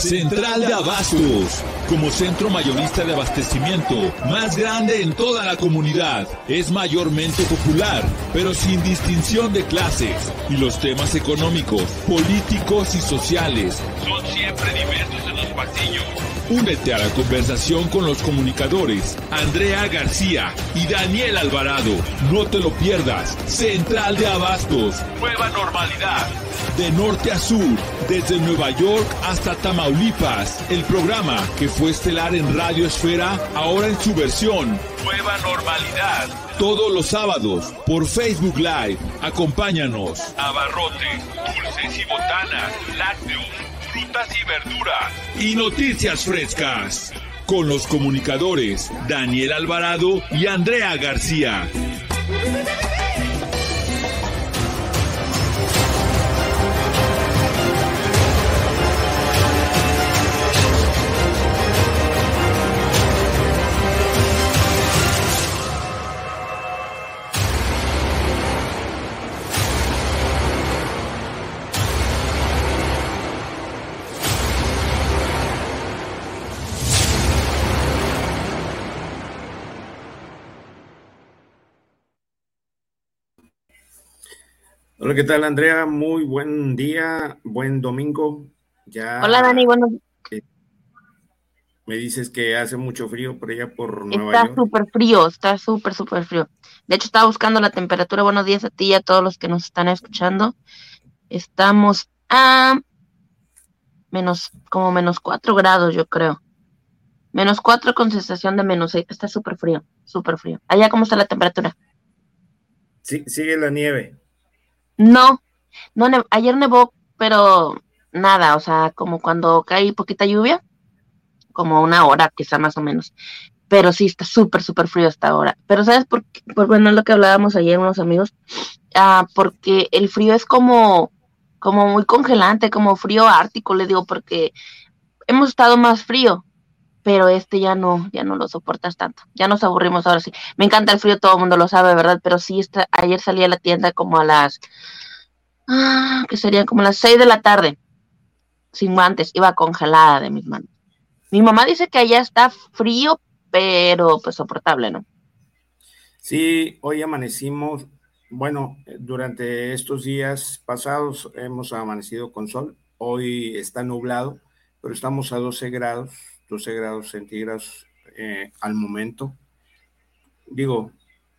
Central de Abastos, como centro mayorista de abastecimiento más grande en toda la comunidad. Es mayormente popular, pero sin distinción de clases. Y los temas económicos, políticos y sociales son siempre diversos en los pasillos. Únete a la conversación con los comunicadores Andrea García y Daniel Alvarado. No te lo pierdas. Central de Abastos. Nueva normalidad. De norte a sur, desde Nueva York hasta Tamaulipas. El programa que fue estelar en Radio Esfera, ahora en su versión. Nueva normalidad. Todos los sábados por Facebook Live. Acompáñanos. Abarrotes, dulces y botanas, lácteos frutas y verduras y noticias frescas. Con los comunicadores Daniel Alvarado y Andrea García. Hola, ¿qué tal, Andrea? Muy buen día, buen domingo. Ya Hola, Dani, bueno. Me dices que hace mucho frío por allá por Nueva York. Está súper frío, está súper, súper frío. De hecho, estaba buscando la temperatura. Buenos días a ti y a todos los que nos están escuchando. Estamos a menos, como menos cuatro grados, yo creo. Menos cuatro con sensación de menos seis. Está súper frío, súper frío. Allá, ¿cómo está la temperatura? Sí, sigue la nieve. No, no ayer nevó, pero nada, o sea, como cuando cae poquita lluvia, como una hora quizá más o menos. Pero sí está súper, súper frío hasta ahora. Pero ¿sabes por qué? Pues bueno, lo que hablábamos ayer unos amigos. Ah, porque el frío es como, como muy congelante, como frío ártico, le digo, porque hemos estado más frío, pero este ya no, ya no lo soportas tanto. Ya nos aburrimos ahora sí. Me encanta el frío, todo el mundo lo sabe, ¿verdad? Pero sí, está, ayer salí a la tienda como a las, ah, que serían como las seis de la tarde, sin guantes, iba congelada de mis manos. Mi mamá dice que allá está frío, pero pues soportable, ¿no? Sí, hoy amanecimos, bueno, durante estos días pasados hemos amanecido con sol, hoy está nublado, pero estamos a 12 grados 12 grados centígrados eh, al momento. Digo,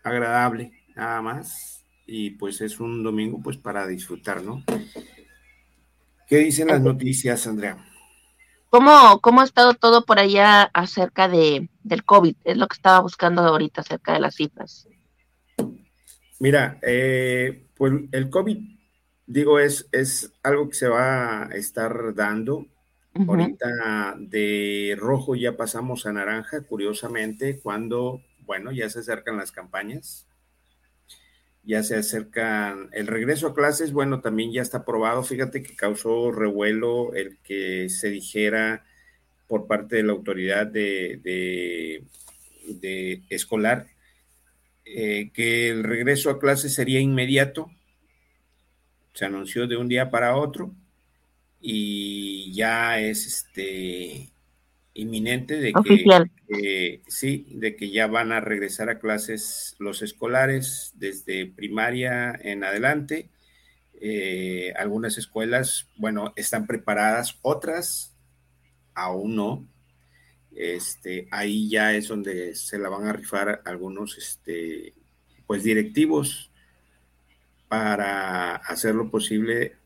agradable, nada más. Y pues es un domingo pues para disfrutar, ¿no? ¿Qué dicen las noticias, Andrea? ¿Cómo, cómo ha estado todo por allá acerca de, del COVID? Es lo que estaba buscando ahorita acerca de las cifras. Mira, eh, pues el COVID, digo, es, es algo que se va a estar dando Ahorita de rojo ya pasamos a naranja, curiosamente, cuando, bueno, ya se acercan las campañas, ya se acercan el regreso a clases, bueno, también ya está aprobado. Fíjate que causó revuelo el que se dijera por parte de la autoridad de, de, escolar eh, que el regreso a clases sería inmediato. Se anunció de un día para otro y ya es este inminente de que sí, de que ya van a regresar a clases los escolares desde primaria en adelante. Eh, algunas escuelas, bueno, están preparadas, otras aún no. Este, ahí ya es donde se la van a rifar algunos, este, pues directivos para hacer lo posible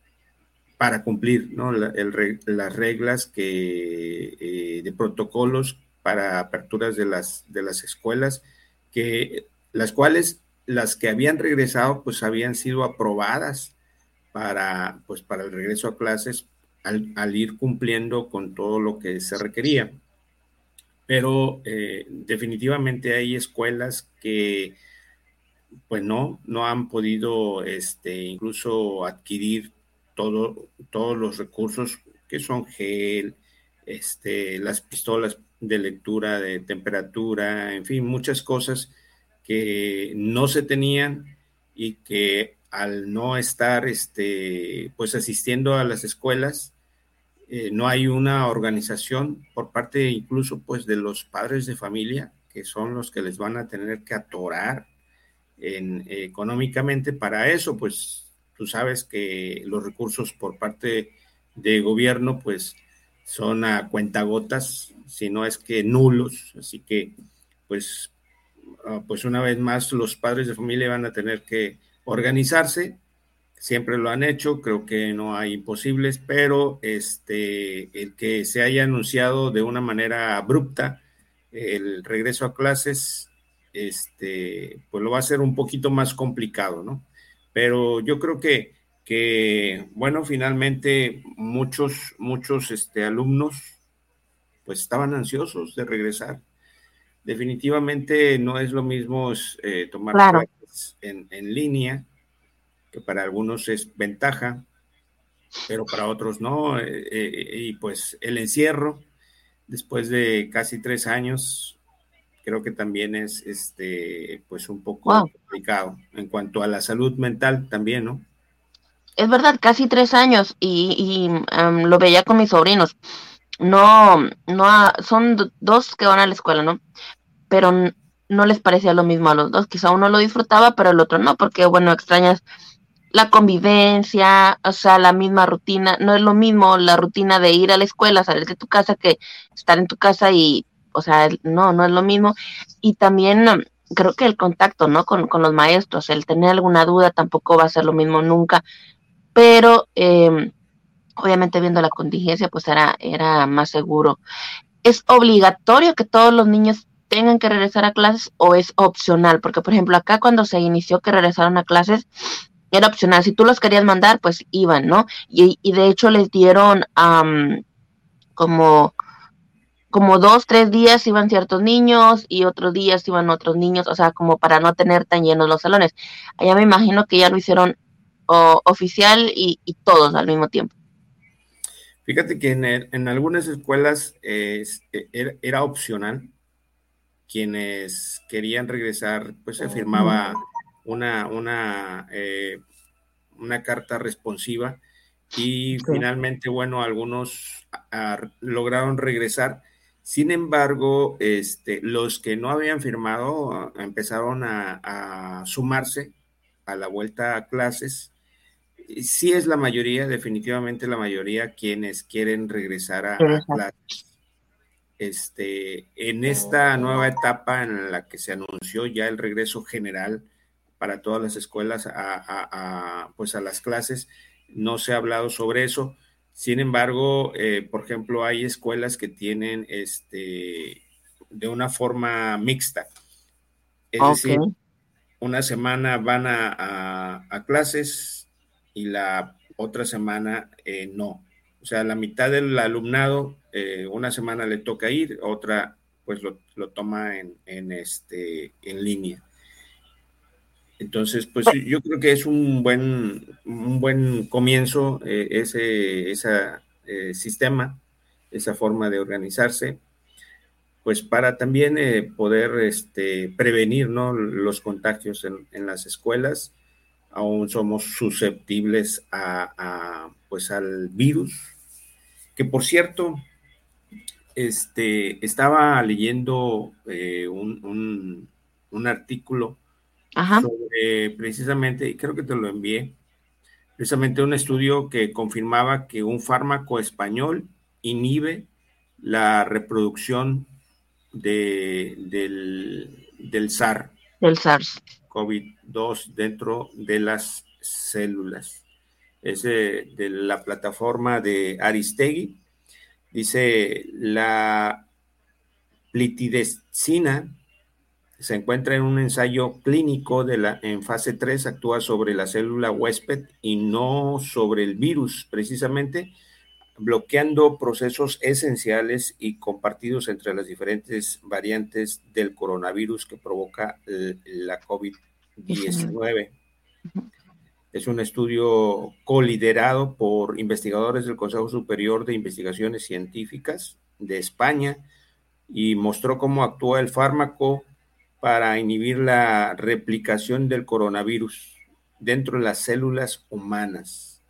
para cumplir ¿no? las reglas que, eh, de protocolos para aperturas de las, de las escuelas, que, las cuales las que habían regresado pues habían sido aprobadas para, pues, para el regreso a clases al, ir cumpliendo con todo lo que se requería. Pero eh, definitivamente hay escuelas que pues no, no han podido este, incluso adquirir todo, todos los recursos que son gel, este, las pistolas de lectura de temperatura, en fin, muchas cosas que no se tenían y que al no estar este, pues asistiendo a las escuelas, eh, no hay una organización por parte incluso pues de los padres de familia, que son los que les van a tener que atorar en, económicamente para eso, pues tú sabes que los recursos por parte de gobierno pues son a cuentagotas, si no es que nulos, así que pues, ah, pues una vez más los padres de familia van a tener que organizarse siempre lo han hecho, creo que no hay imposibles, pero este, el que se haya anunciado de una manera abrupta el regreso a clases, este, pues lo va a ser un poquito más complicado, ¿no? Pero yo creo que, que bueno, finalmente muchos, muchos este, alumnos pues estaban ansiosos de regresar. Definitivamente no es lo mismo eh, tomar clases en, en línea, que para algunos es ventaja, pero para otros no. Eh, eh, y pues el encierro, después de casi tres años, creo que también es este, pues un poco complicado en cuanto a la salud mental también, ¿no? Es verdad, casi tres años y, lo veía con mis sobrinos. No, no, son dos que van a la escuela, ¿no? Pero no les parecía lo mismo a los dos. Quizá uno lo disfrutaba, pero el otro no, porque bueno, extrañas la convivencia, o sea, la misma rutina, no es lo mismo la rutina de ir a la escuela, salir de tu casa que estar en tu casa y, o sea, no, no es lo mismo. Y también um, creo que el contacto, ¿no? Con, los maestros, el tener alguna duda tampoco va a ser lo mismo nunca, pero em, obviamente viendo la contingencia, pues era, era más seguro. ¿Es obligatorio que todos los niños tengan que regresar a clases o es opcional? Porque, por ejemplo, acá cuando se inició que regresaron a clases, era opcional. Si tú los querías mandar, pues iban, ¿no? Y, de hecho les dieron como, como dos, tres días iban ciertos niños y otros días iban otros niños, o sea, como para no tener tan llenos los salones. Allá me imagino que ya lo hicieron oficial y, todos al mismo tiempo. Fíjate que en, algunas escuelas e, era, opcional. Quienes querían regresar, pues se firmaba una, una, eh, una carta responsiva y finalmente, bueno, algunos lograron regresar. Sin embargo, este, los que no habían firmado empezaron a, sumarse a la vuelta a clases. Sí es la mayoría, definitivamente la mayoría, quienes quieren regresar a, a clases. Este, en esta nueva etapa en la que se anunció ya el regreso general para todas las escuelas a, pues a las clases. No se ha hablado sobre eso. Sin embargo, eh, por ejemplo, hay escuelas que tienen este de una forma mixta. Es decir, una semana van a, clases y la otra semana eh, no. O sea, la mitad del alumnado, eh, una semana le toca ir, otra pues lo, toma en, en, este, en línea. Entonces, pues yo creo que es un buen, un buen comienzo eh, ese, eh, sistema, esa forma de organizarse, pues para también eh, poder este, prevenir los contagios en, las escuelas. Aún somos susceptibles a, pues al virus, que por cierto, este, estaba leyendo un, un artículo sobre precisamente, y creo que te lo envié, precisamente un estudio que confirmaba que un fármaco español inhibe la reproducción de, del, del SARS. Del SARS. COVID-2 dentro de las células. Es de, de la plataforma de Aristegui. Dice la plitidecina se encuentra en un ensayo clínico de la, en fase 3, actúa sobre la célula huésped y no sobre el virus, precisamente bloqueando procesos esenciales y compartidos entre las diferentes variantes del coronavirus que provoca la COVID-19. Es un estudio coliderado por investigadores del Consejo Superior de Investigaciones Científicas de España y mostró cómo actúa el fármaco para inhibir la replicación del coronavirus dentro de las células humanas.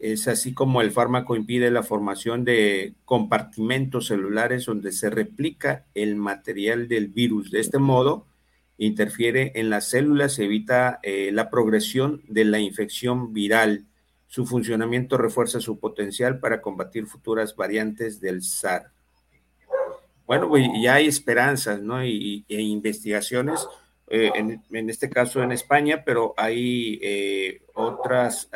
es así como el fármaco impide la formación de compartimentos celulares donde se replica el material del virus. De este modo, interfiere en las células, evita eh, la progresión de la infección viral. Su funcionamiento refuerza su potencial para combatir futuras variantes del SARS. Bueno, pues ya hay esperanzas, ¿no? Y, e investigaciones, eh, en, este caso en España, pero hay eh, otras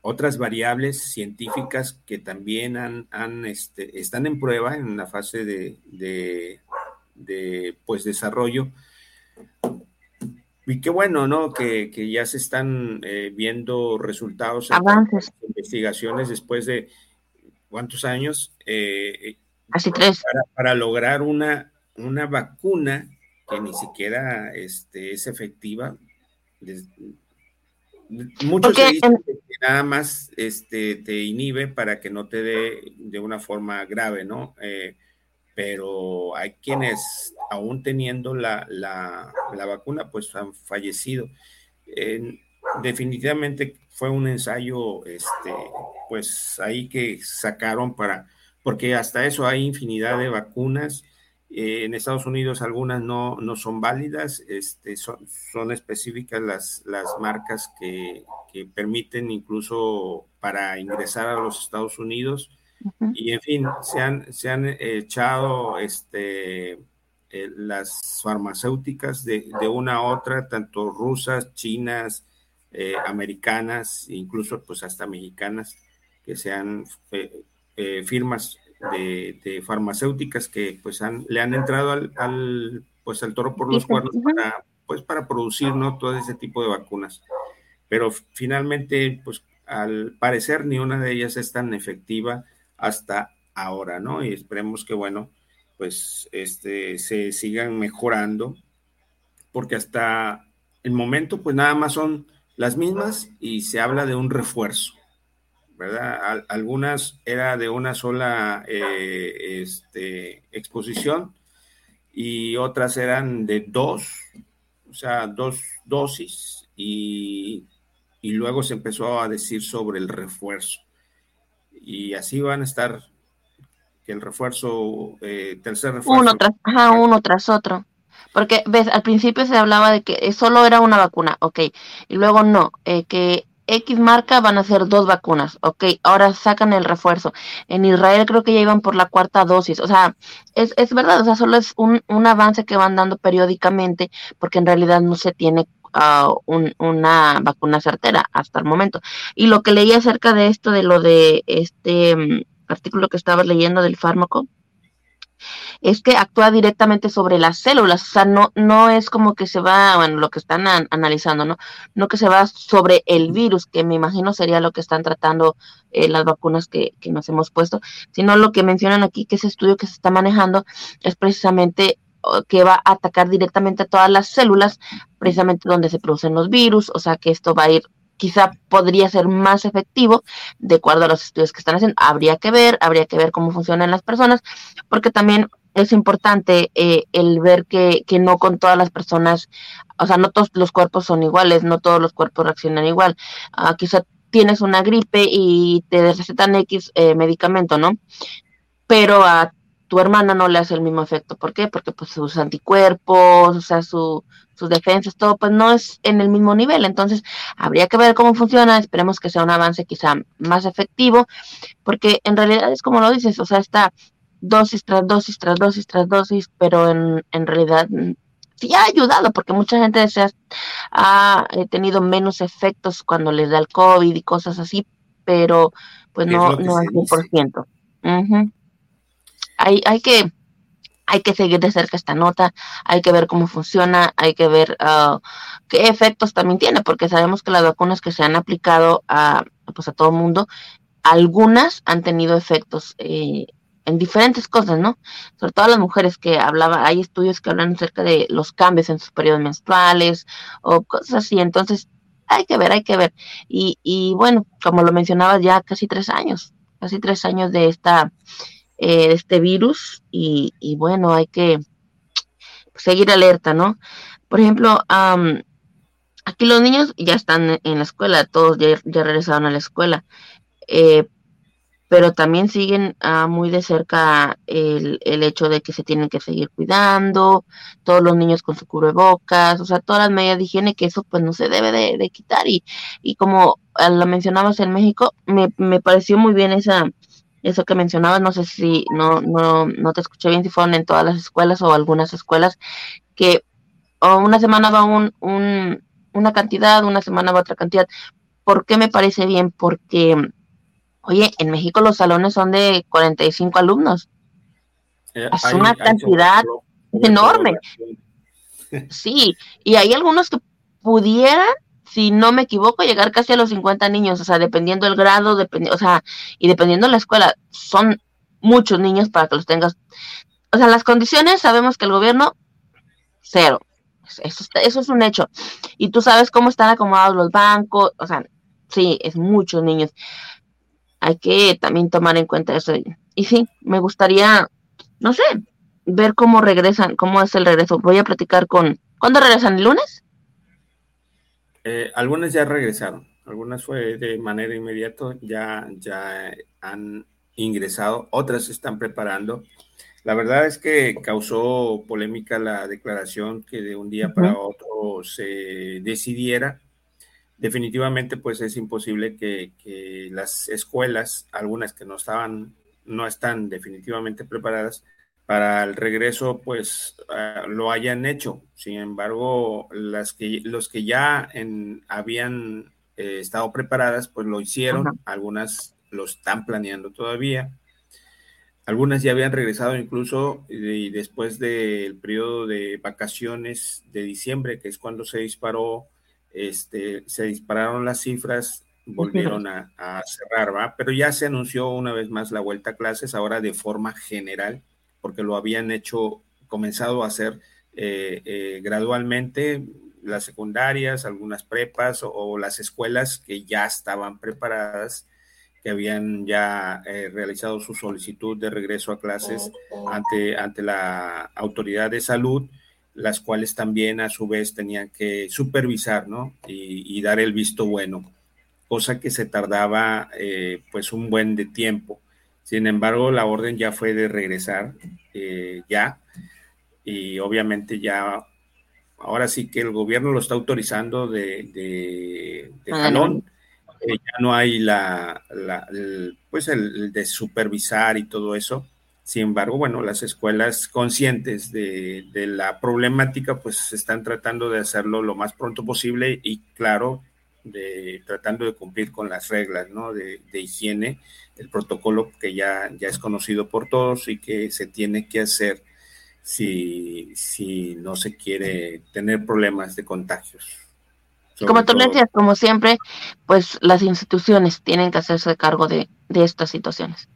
otras variables científicas que también han, este, están en prueba en la fase de, pues, desarrollo. Y qué bueno, ¿no? Que, ya se están eh, viendo resultados. Avances. investigaciones después de cuántos años. Eh, Así tres. Para, lograr una, una vacuna que ni siquiera este, es efectiva. Muchos dicen que nada más este, te inhibe para que no te dé de una forma grave, ¿no? Eh, pero hay quienes, aún teniendo la, vacuna, pues han fallecido. definitivamente fue un ensayo, este, pues ahí que sacaron para, porque hasta eso hay infinidad de vacunas. Eh, en Estados Unidos algunas no, no son válidas, este, son, son específicas las, las marcas que, que, permiten incluso para ingresar a los Estados Unidos. Y en fin, se han, se han echado este, eh, las farmacéuticas de, de, una a otra, tanto rusas, chinas, eh, americanas, incluso pues hasta mexicanas, que sean firmas de, farmacéuticas que pues han, le han entrado al, pues al toro por los cuernos para, pues para producir ¿no? todo ese tipo de vacunas. Pero finalmente, pues al parecer ni una de ellas es tan efectiva hasta ahora, ¿no? Y esperemos que, bueno, pues este, se sigan mejorando, porque hasta el momento, pues nada más son las mismas y se habla de un refuerzo. ¿Verdad? algunas era de una sola eh, este, exposición y otras eran de dos, o sea, dos dosis y, luego se empezó a decir sobre el refuerzo. Y así van a estar, que el refuerzo, eh, tercer refuerzo. Uno tras, uno tras otro. Porque, ves, al principio se hablaba de que solo era una vacuna, ok, y luego no, eh, que X marca van a ser dos vacunas, ok, ahora sacan el refuerzo. En Israel creo que ya iban por la cuarta dosis, o sea, es, es verdad, o sea, solo es un, un avance que van dando periódicamente porque en realidad no se tiene uh, un, una vacuna certera hasta el momento. Y lo que leí acerca de esto, de lo de este mm, artículo que estabas leyendo del fármaco, es que actúa directamente sobre las células, o sea, no, no es como que se va, bueno, lo que están analizando, ¿no? No que se va sobre el virus, que me imagino sería lo que están tratando eh, las vacunas que, que nos hemos puesto, sino lo que mencionan aquí, que ese estudio que se está manejando es precisamente que va a atacar directamente a todas las células, precisamente donde se producen los virus, o sea que esto va a ir quizá podría ser más efectivo de acuerdo a los estudios que están haciendo. Habría que ver, habría que ver cómo funcionan las personas, porque también es importante eh, el ver que, que, no con todas las personas, o sea, no todos los cuerpos son iguales, no todos los cuerpos reaccionan igual. Uh, quizá tienes una gripe y te recetan X eh, medicamento, ¿no? Pero a tu hermana no le hace el mismo efecto. ¿Por qué? Porque pues sus anticuerpos, o sea, su, sus defensas, todo, pues no es en el mismo nivel. Entonces, habría que ver cómo funciona. Esperemos que sea un avance quizá más efectivo, porque en realidad es como lo dices, o sea, está dosis tras dosis, tras dosis, tras dosis, pero en, en realidad mm, sí ha ayudado, porque mucha gente se ha, tenido menos efectos cuando les da el COVID y cosas así, pero pues no, no al 100%. hay, hay que hay que seguir de cerca esta nota, hay que ver cómo funciona, hay que ver uh, qué efectos también tiene, porque sabemos que las vacunas que se han aplicado a, pues a todo el mundo, algunas han tenido efectos eh, en diferentes cosas, ¿no? Sobre todo las mujeres que hablaban, hay estudios que hablan acerca de los cambios en sus periodos menstruales o cosas así, entonces hay que ver, hay que ver. Y, y bueno, como lo mencionabas, ya casi tres años, casi tres años de esta eh, este virus y, bueno, hay que seguir alerta, ¿no? Por ejemplo, aquí los niños ya están en la escuela, todos ya, regresaron a la escuela, eh, pero también siguen ah, muy de cerca el, el, hecho de que se tienen que seguir cuidando, todos los niños con su cubrebocas, o sea, todas las medidas de higiene que eso pues no se debe de, quitar y, y como ah, lo mencionabas en México, me, me pareció muy bien esa eso que mencionabas, no sé si no, no, no te escuché bien si fueron en todas las escuelas o algunas escuelas que una semana va un, un, una cantidad, una semana va otra cantidad. ¿Por qué me parece bien? Porque Oye, en México los salones son de 45 alumnos. Eh, es una cantidad enorme. Sí, y hay algunos que pudieran, si no me equivoco, llegar casi a los 50 niños, o sea, dependiendo del grado, o sea, y dependiendo de la escuela, son muchos niños para que los tengas. O sea, las condiciones, sabemos que el gobierno, cero. Eso, eso es un hecho. Y tú sabes cómo están acomodados los bancos, o sea, sí, es muchos niños hay que también tomar en cuenta eso. Y sí, me gustaría, no sé, ver cómo regresan, cómo es el regreso. Voy a platicar con... ¿Cuándo regresan? ¿El lunes? Eh, algunas ya regresaron, algunas fue de manera inmediata, ya, ya han ingresado, otras se están preparando. La verdad es que causó polémica la declaración que de un día para otro se decidiera definitivamente pues es imposible que, las escuelas, algunas que no estaban, no están definitivamente preparadas para el regreso, pues ah, lo hayan hecho. Sin embargo, las que, los que ya habían eh, estado preparadas, pues lo hicieron, algunas lo están planeando todavía. Algunas ya habían regresado incluso y después del periodo de vacaciones de diciembre, que es cuando se disparó este, se dispararon las cifras, volvieron a, cerrar, ¿va? Pero ya se anunció una vez más la vuelta a clases, ahora de forma general, porque lo habían hecho, comenzado a hacer eh, eh, gradualmente las secundarias, algunas prepas o, las escuelas que ya estaban preparadas, que habían ya eh, realizado su solicitud de regreso a clases ante, ante la autoridad de salud las cuales también a su vez tenían que supervisar, ¿no? Y, dar el visto bueno, cosa que se tardaba eh, pues un buen de tiempo. Sin embargo, la orden ya fue de regresar, eh, ya, y obviamente ya, ahora sí que el gobierno lo está autorizando de, de, jalón, eh, ya no hay la, pues el de supervisar y todo eso. Sin embargo, bueno, las escuelas conscientes de, la problemática, pues están tratando de hacerlo lo más pronto posible y claro, de, tratando de cumplir con las reglas ¿no? de, higiene, el protocolo que ya, ya es conocido por todos y que se tiene que hacer si, si no se quiere tener problemas de contagios. Como tú decías, como siempre, pues las instituciones tienen que hacerse cargo de estas situaciones.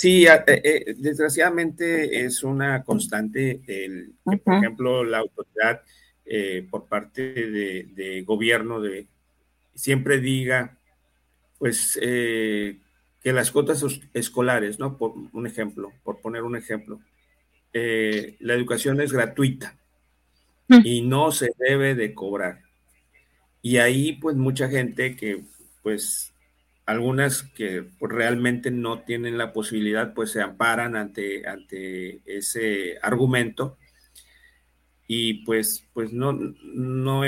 Sí, eh, eh, desgraciadamente es una constante el por ejemplo, la autoridad eh, por parte de, gobierno de siempre diga, pues, que las cuotas escolares, ¿no? Por un ejemplo, por poner un ejemplo, la educación es gratuita mm. y no se debe de cobrar. Y ahí, pues, mucha gente que, pues, algunas que pues, realmente no tienen la posibilidad, pues se amparan ante, ante ese argumento y pues, pues no, no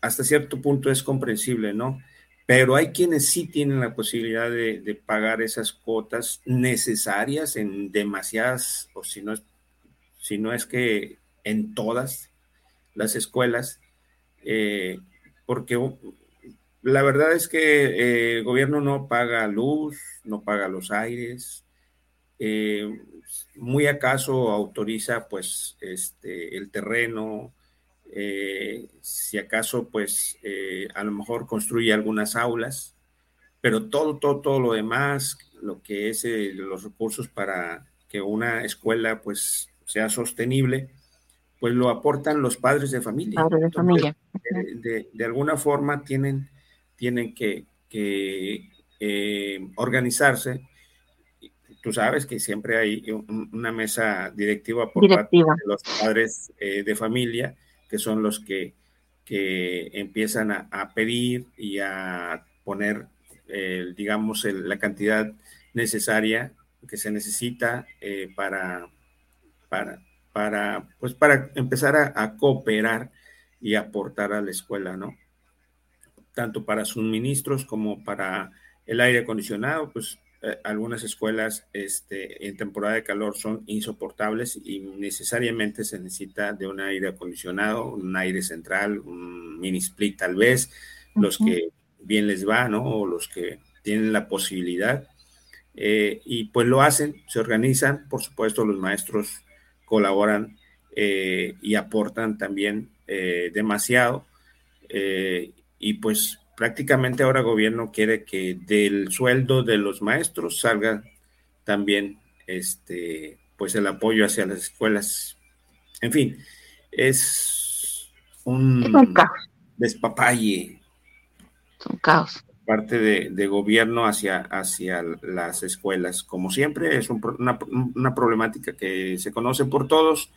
hasta cierto punto es comprensible, ¿no? Pero hay quienes sí tienen la posibilidad de, pagar esas cuotas necesarias en demasiadas, o si no, si no es que en todas las escuelas, eh, porque la verdad es que eh, el gobierno no paga luz, no paga los aires, eh, muy acaso autoriza pues este, el terreno, eh, si acaso pues a lo mejor construye algunas aulas, pero todo, todo, todo lo demás, lo que es los recursos para que una escuela pues sea sostenible, pues lo aportan los padres de familia. Padres de familia. de, alguna forma tienen tienen que, eh, organizarse. Tú sabes que siempre hay una mesa directiva por parte de los padres eh, de familia, que son los que que empiezan a, pedir y a poner, digamos, la cantidad necesaria que se necesita eh, para, para, para, pues para empezar a, cooperar y aportar a la escuela, ¿no? Tanto para suministros como para el aire acondicionado, pues eh, algunas escuelas este, en temporada de calor son insoportables y necesariamente se necesita de un aire acondicionado, un aire central, un mini split tal vez, los que bien les va, ¿no? O los que tienen la posibilidad. Eh, y pues lo hacen, se organizan, por supuesto los maestros colaboran eh, y aportan también demasiado. y pues prácticamente ahora el gobierno quiere que del sueldo de los maestros salga también este pues el apoyo hacia las escuelas. En fin, es un, despapalle. Es un caos. Parte de, gobierno hacia, hacia las escuelas. Como siempre, es una, una problemática que se conoce por todos.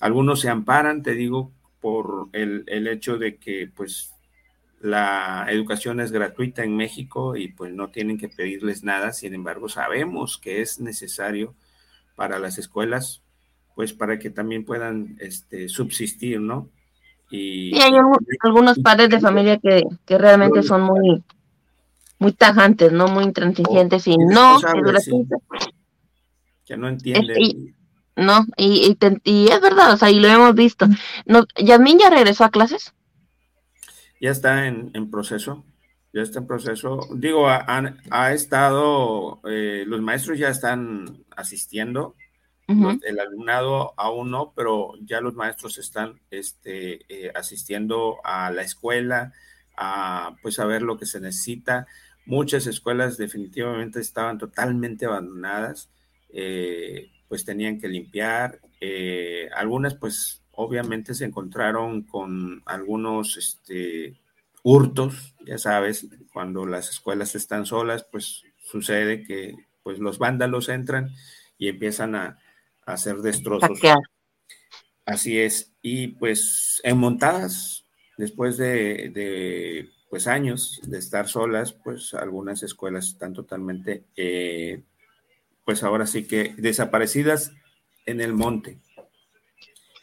Algunos se amparan, te digo, por el, el hecho de que pues la educación es gratuita en México y pues no tienen que pedirles nada, sin embargo sabemos que es necesario para las escuelas, pues para que también puedan este, subsistir, ¿no? Y, hay algunos padres de familia que, realmente son muy, muy tajantes, ¿no? Muy intransigentes y no, que no entienden. no, y, y, es verdad, o sea, y lo hemos visto. No, ¿Yasmín ya regresó a clases? Ya está en, proceso, ya está en proceso. Digo, ha, estado, eh, los maestros ya están asistiendo, el alumnado aún no, pero ya los maestros están este, eh, asistiendo a la escuela, a pues a ver lo que se necesita. Muchas escuelas definitivamente estaban totalmente abandonadas, eh, pues tenían que limpiar, algunas pues obviamente se encontraron con algunos este, hurtos, ya sabes, cuando las escuelas están solas, pues sucede que pues los vándalos entran y empiezan a, hacer destrozos. Así es. Y pues en montadas, después de, de, pues años de estar solas, pues algunas escuelas están totalmente, eh, pues ahora sí que desaparecidas en el monte.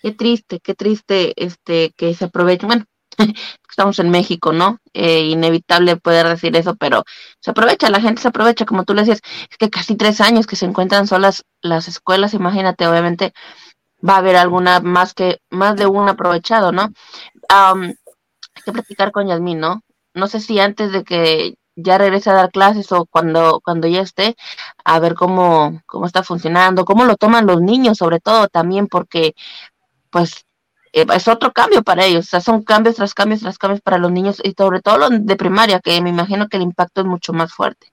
Qué triste, qué triste este que se aprovechen. Bueno, estamos en México, ¿no? Eh, inevitable poder decir eso, pero se aprovecha, la gente se aprovecha, como tú le decías, es que casi tres años que se encuentran solas las escuelas, imagínate, obviamente va a haber alguna más que, más de un aprovechado, ¿no? hay que platicar con Yasmín, ¿no? No sé si antes de que ya regrese a dar clases o cuando, cuando ya esté, a ver cómo, cómo está funcionando, cómo lo toman los niños, sobre todo también, porque pues eh, es otro cambio para ellos, o sea, son cambios tras cambios tras cambios para los niños y sobre todo los de primaria, que me imagino que el impacto es mucho más fuerte.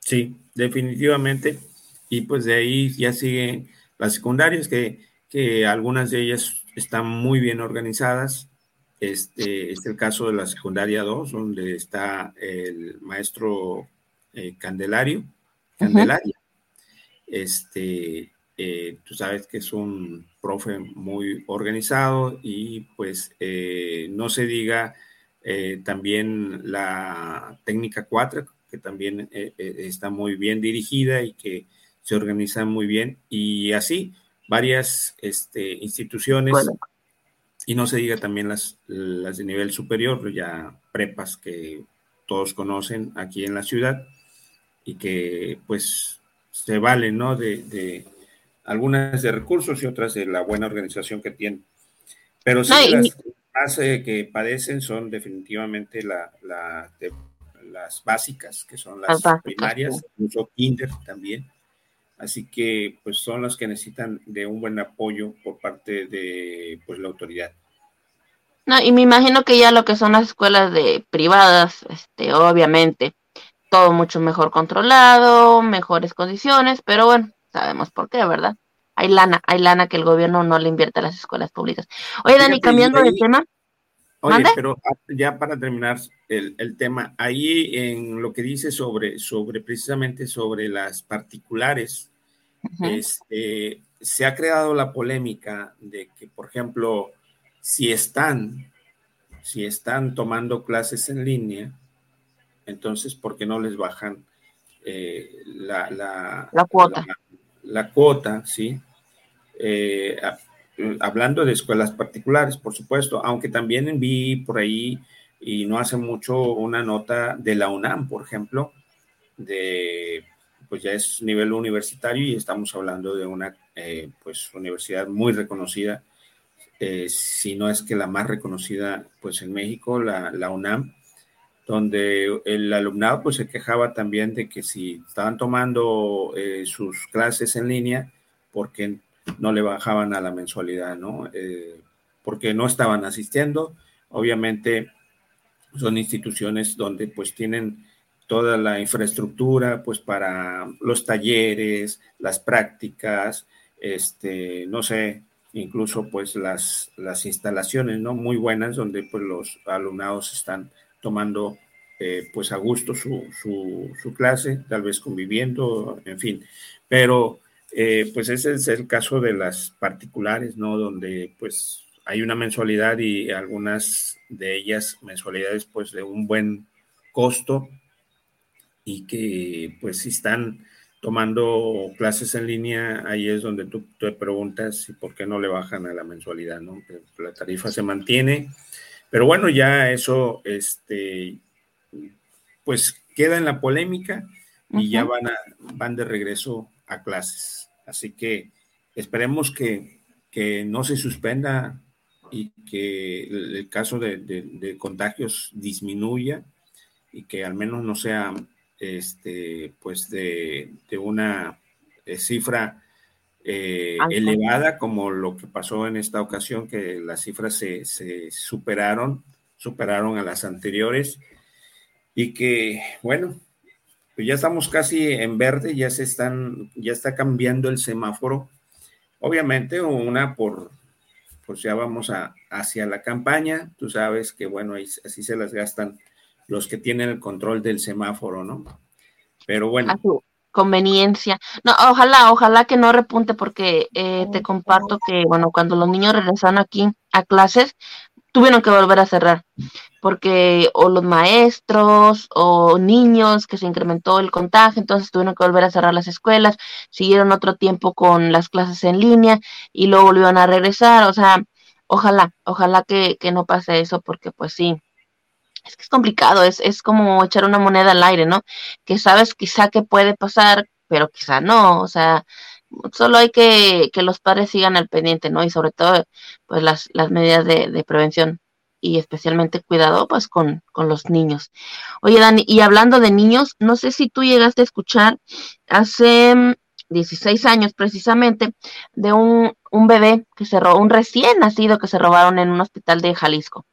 Sí, definitivamente. Y pues de ahí ya siguen las secundarias, que, que algunas de ellas están muy bien organizadas. Este es el caso de la secundaria 2, donde está el maestro eh, Candelario, Candelaria. Este, eh, tú sabes que es un profe muy organizado y pues eh, no se diga eh, también la técnica 4, que también está muy bien dirigida y que se organiza muy bien y así varias este, instituciones y no se diga también las, las de nivel superior, ya prepas que todos conocen aquí en la ciudad y que pues se valen, ¿no? de algunas de recursos y otras de la buena organización que tienen. Pero sí, las más eh, que padecen son definitivamente la, las básicas, que son las, primarias, incluso kinder también. Así que pues son las que necesitan de un buen apoyo por parte de pues la autoridad. No, y me imagino que ya lo que son las escuelas de privadas, este, obviamente, todo mucho mejor controlado, mejores condiciones, pero bueno, sabemos por qué, ¿verdad? Hay lana, hay lana que el gobierno no le invierte a las escuelas públicas. Oye, Dani, cambiando de tema. Oye, pero ah, ya para terminar el, tema, ahí en lo que dice sobre, sobre precisamente sobre las particulares, este, se ha creado la polémica de que, por ejemplo, si están si están tomando clases en línea, entonces, ¿por qué no les bajan eh, la, la, cuota? La, cuota, sí. Eh, hablando de escuelas particulares, por supuesto, aunque también vi por ahí, y no hace mucho, una nota de la UNAM, por ejemplo, de, pues ya es nivel universitario y estamos hablando de una, eh, pues, universidad muy reconocida, eh, si no es que la más reconocida, pues en México, la, la UNAM, donde el alumnado pues se quejaba también de que si estaban tomando eh, sus clases en línea, porque no le bajaban a la mensualidad, ¿no? Eh, porque no estaban asistiendo. Obviamente son instituciones donde pues tienen toda la infraestructura pues para los talleres, las prácticas, este, no sé, incluso pues las, las instalaciones, ¿no? Muy buenas donde pues los alumnados están tomando eh, pues a gusto su, su, clase, tal vez conviviendo, en fin. Pero eh, pues ese es el caso de las particulares, ¿no? Donde pues hay una mensualidad y algunas de ellas mensualidades pues de un buen costo y que pues si están tomando clases en línea, ahí es donde tú te preguntas si por qué no le bajan a la mensualidad, ¿no? La tarifa se mantiene, pero bueno, ya eso, este, pues queda en la polémica y ya van, a, van de regreso a clases. Así que esperemos que, que no se suspenda y que el, caso de, de, contagios disminuya y que al menos no sea este, pues de, de una eh, cifra eh, elevada como lo que pasó en esta ocasión, que las cifras se, se, superaron, superaron a las anteriores y que, bueno, pues ya estamos casi en verde, ya se están, ya está cambiando el semáforo. Obviamente, una por, pues ya vamos a, hacia la campaña, tú sabes que, bueno, así se las gastan los que tienen el control del semáforo, ¿no? Pero bueno conveniencia. No, ojalá, ojalá que no repunte porque eh, te comparto que, bueno, cuando los niños regresaron aquí a clases, tuvieron que volver a cerrar porque o los maestros o niños que se incrementó el contagio, entonces tuvieron que volver a cerrar las escuelas, siguieron otro tiempo con las clases en línea y luego volvieron a regresar, o sea, ojalá, ojalá que, que no pase eso porque pues sí, es que es complicado, es, es como echar una moneda al aire, ¿no? Que sabes quizá que puede pasar, pero quizá no, o sea, solo hay que que los padres sigan al pendiente, ¿no? Y sobre todo, pues las, las medidas de, de prevención y especialmente cuidado pues con, con, los niños. Oye, Dani, y hablando de niños, no sé si tú llegaste a escuchar hace 16 mm, años precisamente de un, un bebé que se robó, un recién nacido que se robaron en un hospital de Jalisco.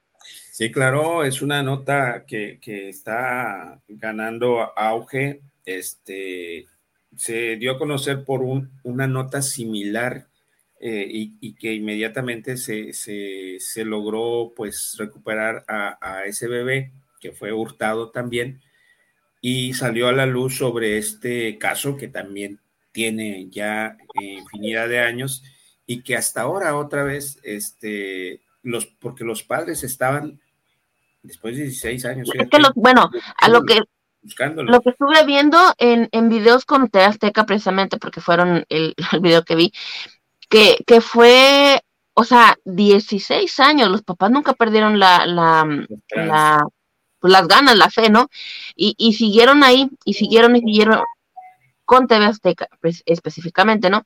Sí, claro, es una nota que, está ganando auge. Este, se dio a conocer por un, una nota similar eh, y, que inmediatamente se, se, logró pues recuperar a, ese bebé que fue hurtado también y salió a la luz sobre este caso que también tiene ya infinidad de años y que hasta ahora otra vez, este, los, porque los padres estaban después de 16 años. Es que bueno, a lo que lo que estuve viendo en, en videos con TV Azteca precisamente, porque fueron el, el video que vi, que, que, fue, o sea, 16 años, los papás nunca perdieron la, la, la pues las ganas, la fe, ¿no? Y, y siguieron ahí, y siguieron y siguieron con TV Azteca pues, específicamente, ¿no?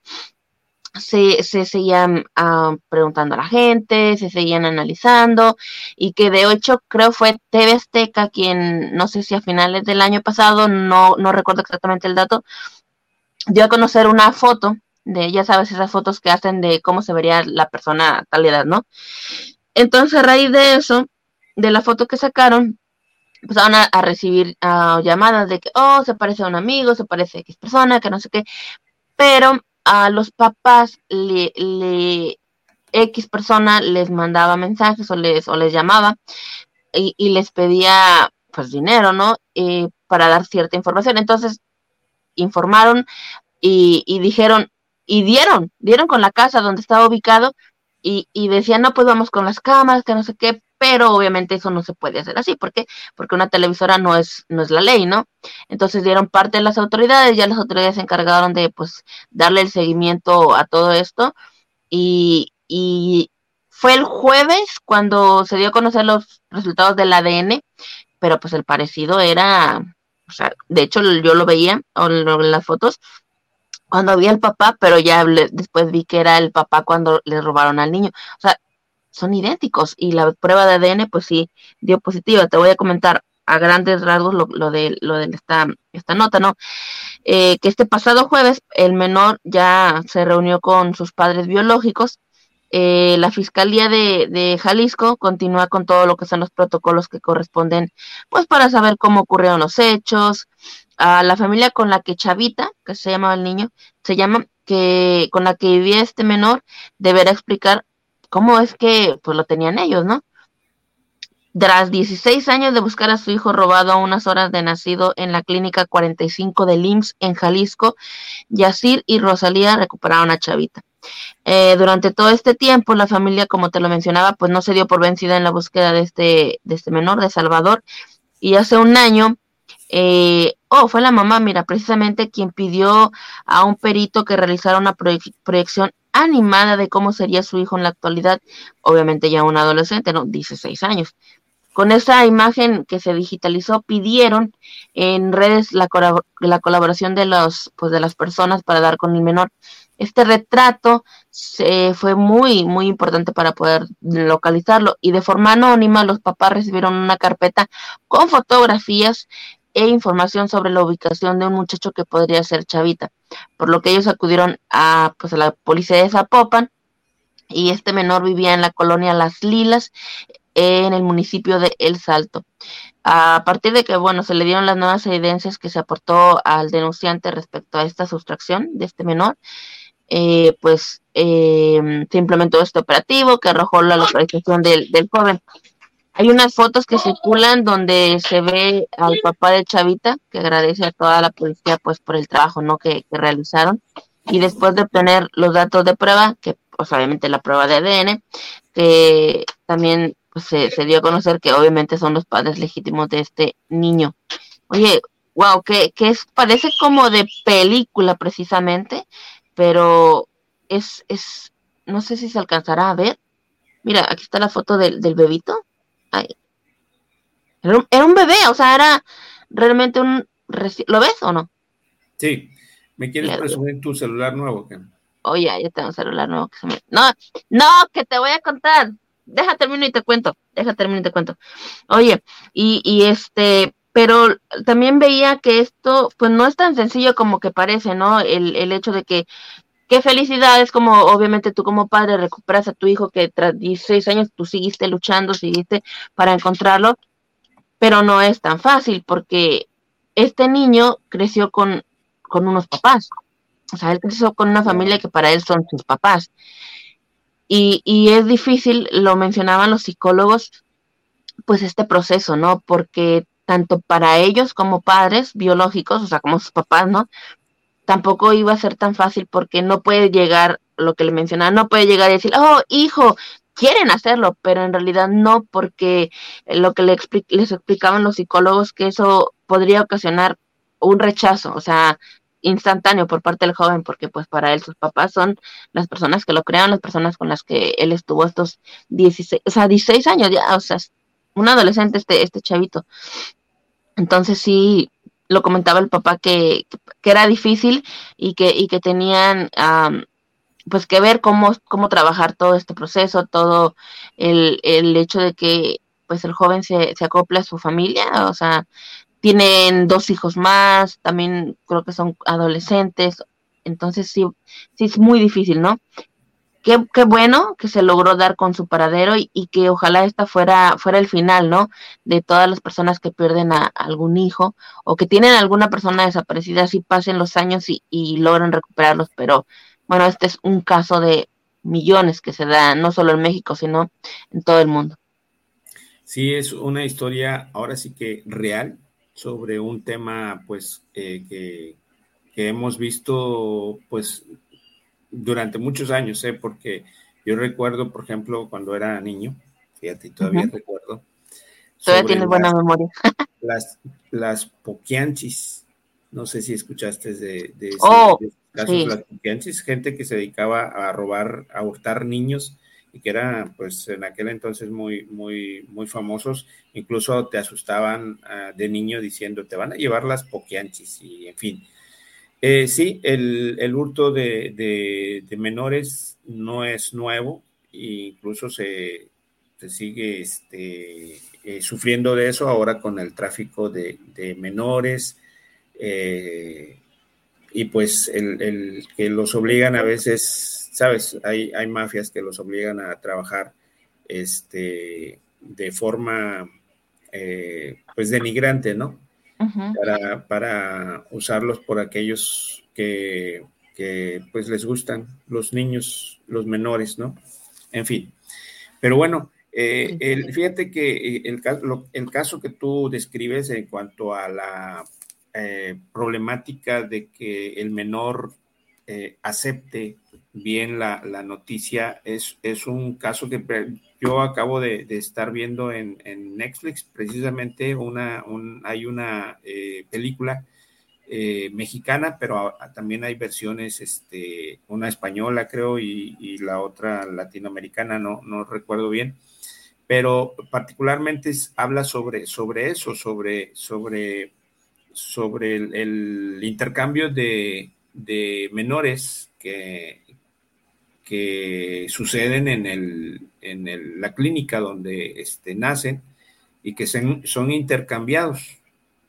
Se, se seguían ah, preguntando a la gente, se seguían analizando y que de hecho creo fue TV Azteca quien, no sé si a finales del año pasado, no, no recuerdo exactamente el dato, dio a conocer una foto de, ya sabes, esas fotos que hacen de cómo se vería la persona a tal edad, ¿no? Entonces a raíz de eso, de la foto que sacaron, empezaron a, a recibir ah, llamadas de que, oh, se parece a un amigo, se parece a X persona, que no sé qué, pero a los papás le, le X persona les mandaba mensajes o les, o les llamaba y, y les pedía pues dinero, ¿no? Eh, para dar cierta información. Entonces, informaron y, y, dijeron, y dieron, dieron con la casa donde estaba ubicado y, y decían, no, pues vamos con las cámaras, que no sé qué, pero obviamente eso no se puede hacer así. ¿Por qué? Porque una televisora no es, no es la ley, ¿no? Entonces dieron parte de las autoridades, ya las autoridades se encargaron de pues darle el seguimiento a todo esto y, y fue el jueves cuando se dio a conocer los resultados del ADN, pero pues el parecido era, o sea, de hecho yo lo veía en las fotos cuando vi al papá, pero ya después vi que era el papá cuando le robaron al niño. O sea, son idénticos y la prueba de ADN pues sí dio positiva. Te voy a comentar a grandes rasgos lo, de, lo de esta, esta nota, ¿no? Eh, que este pasado jueves el menor ya se reunió con sus padres biológicos. Eh, la Fiscalía de, de, Jalisco continúa con todo lo que son los protocolos que corresponden, pues para saber cómo ocurrieron los hechos. A la familia con la que Chavita, que se llamaba el niño, se llama, que con la que vivía este menor, deberá explicar cómo es que pues lo tenían ellos, ¿no? Tras 16 años de buscar a su hijo robado a unas horas de nacido en la clínica 45 de IMSS en Jalisco, Yacir y Rosalía recuperaron a Chavita. Eh, durante todo este tiempo, la familia, como te lo mencionaba, pues no se dio por vencida en la búsqueda de este, de este menor, de Salvador. Y hace un año, eh, oh, fue la mamá, mira, precisamente quien pidió a un perito que realizara una proyección animada de cómo sería su hijo en la actualidad, obviamente ya un adolescente, ¿no? 16 años. Con esa imagen que se digitalizó, pidieron en redes la, la colaboración de, los, pues de las personas para dar con el menor. Este retrato se, fue muy, muy importante para poder localizarlo y de forma anónima los papás recibieron una carpeta con fotografías e información sobre la ubicación de un muchacho que podría ser Chavita, por lo que ellos acudieron a, pues, a la policía de Zapopan y este menor vivía en la colonia Las Lilas en el municipio de El Salto. A partir de que, bueno, se le dieron las nuevas evidencias que se aportó al denunciante respecto a esta sustracción de este menor, eh, pues eh, se implementó este operativo que arrojó la localización del, del joven. Hay unas fotos que circulan donde se ve al papá de Chavita, que agradece a toda la policía pues por el trabajo ¿no? que, realizaron. Y después de obtener los datos de prueba, que pues obviamente la prueba de ADN, que también pues, se, dio a conocer que obviamente son los padres legítimos de este niño. Oye, wow, que, que es, parece como de película precisamente, pero es, es, no sé si se alcanzará a ver. Mira, aquí está la foto del, del bebito. Era, un, bebé, o sea, era realmente un... ¿Lo ves o no? Sí. ¿Me quieres presumir tu celular nuevo, Ken? Oye, ya tengo un celular nuevo que se me... No, no, que te voy a contar. Deja termino y te cuento. Deja termino y te cuento. Oye, y, y este, pero también veía que esto, pues no es tan sencillo como que parece, ¿no? El, el hecho de que qué felicidad es como obviamente tú como padre recuperas a tu hijo que tras 16 años tú seguiste luchando, seguiste para encontrarlo, pero no es tan fácil porque este niño creció con, con unos papás, o sea, él creció con una familia que para él son sus papás. Y, y es difícil, lo mencionaban los psicólogos, pues este proceso, ¿no? Porque tanto para ellos como padres biológicos, o sea, como sus papás, ¿no? Tampoco iba a ser tan fácil porque no puede llegar, lo que le mencionaba, no puede llegar y decir, oh, hijo, quieren hacerlo, pero en realidad no, porque lo que les explicaban los psicólogos, que eso podría ocasionar un rechazo, o sea, instantáneo por parte del joven, porque pues para él sus papás son las personas que lo crean, las personas con las que él estuvo estos 16, o sea, 16 años ya, o sea, un adolescente este, este chavito. Entonces sí, lo comentaba el papá que, que era difícil y que, y que tenían pues que ver cómo, cómo trabajar todo este proceso, todo el, el hecho de que pues el joven se, se acople a su familia, o sea, tienen dos hijos más, también creo que son adolescentes, entonces sí, sí es muy difícil, ¿no? Qué, bueno que se logró dar con su paradero y, que ojalá esta fuera, fuera el final, ¿no? De todas las personas que pierden a, algún hijo o que tienen alguna persona desaparecida, así pasen los años y, logran recuperarlos, pero bueno, este es un caso de millones que se da no solo en México, sino en todo el mundo. Sí, es una historia ahora sí que real sobre un tema pues eh, que hemos visto pues durante muchos años, ¿eh? porque yo recuerdo, por ejemplo, cuando era niño, fíjate, todavía recuerdo. Todavía tienes buena memoria. las, las poquianchis, no sé si escuchaste de, de, oh, casos, las poquianchis, gente que se dedicaba a robar, a hurtar niños y que eran pues en aquel entonces muy, muy, muy famosos, incluso te asustaban uh, de niño diciendo te van a llevar las poquianchis y en fin. Eh, sí, el, el hurto de, de, menores no es nuevo, incluso se, se sigue este, eh, sufriendo de eso ahora con el tráfico de, de menores. Eh, y pues el, el, que los obligan a veces sabes, hay, hay mafias que los obligan a trabajar este, de forma, eh, pues, denigrante, ¿no? Uh -huh. para, para, usarlos por aquellos que, que, pues, les gustan, los niños, los menores, ¿no? En fin. Pero bueno, eh, el, fíjate que el, lo, el, caso que tú describes en cuanto a la eh, problemática de que el menor eh, acepte bien la, la noticia. Es, es, un caso que yo acabo de, estar viendo en, Netflix, precisamente una, un, hay una eh, película eh, mexicana, pero también hay versiones, este, una española creo y, la otra latinoamericana, no, no recuerdo bien, pero particularmente habla sobre, sobre eso, sobre, sobre, sobre el, intercambio de menores que, que suceden en, el, en el, la clínica donde este, nacen y que se, son intercambiados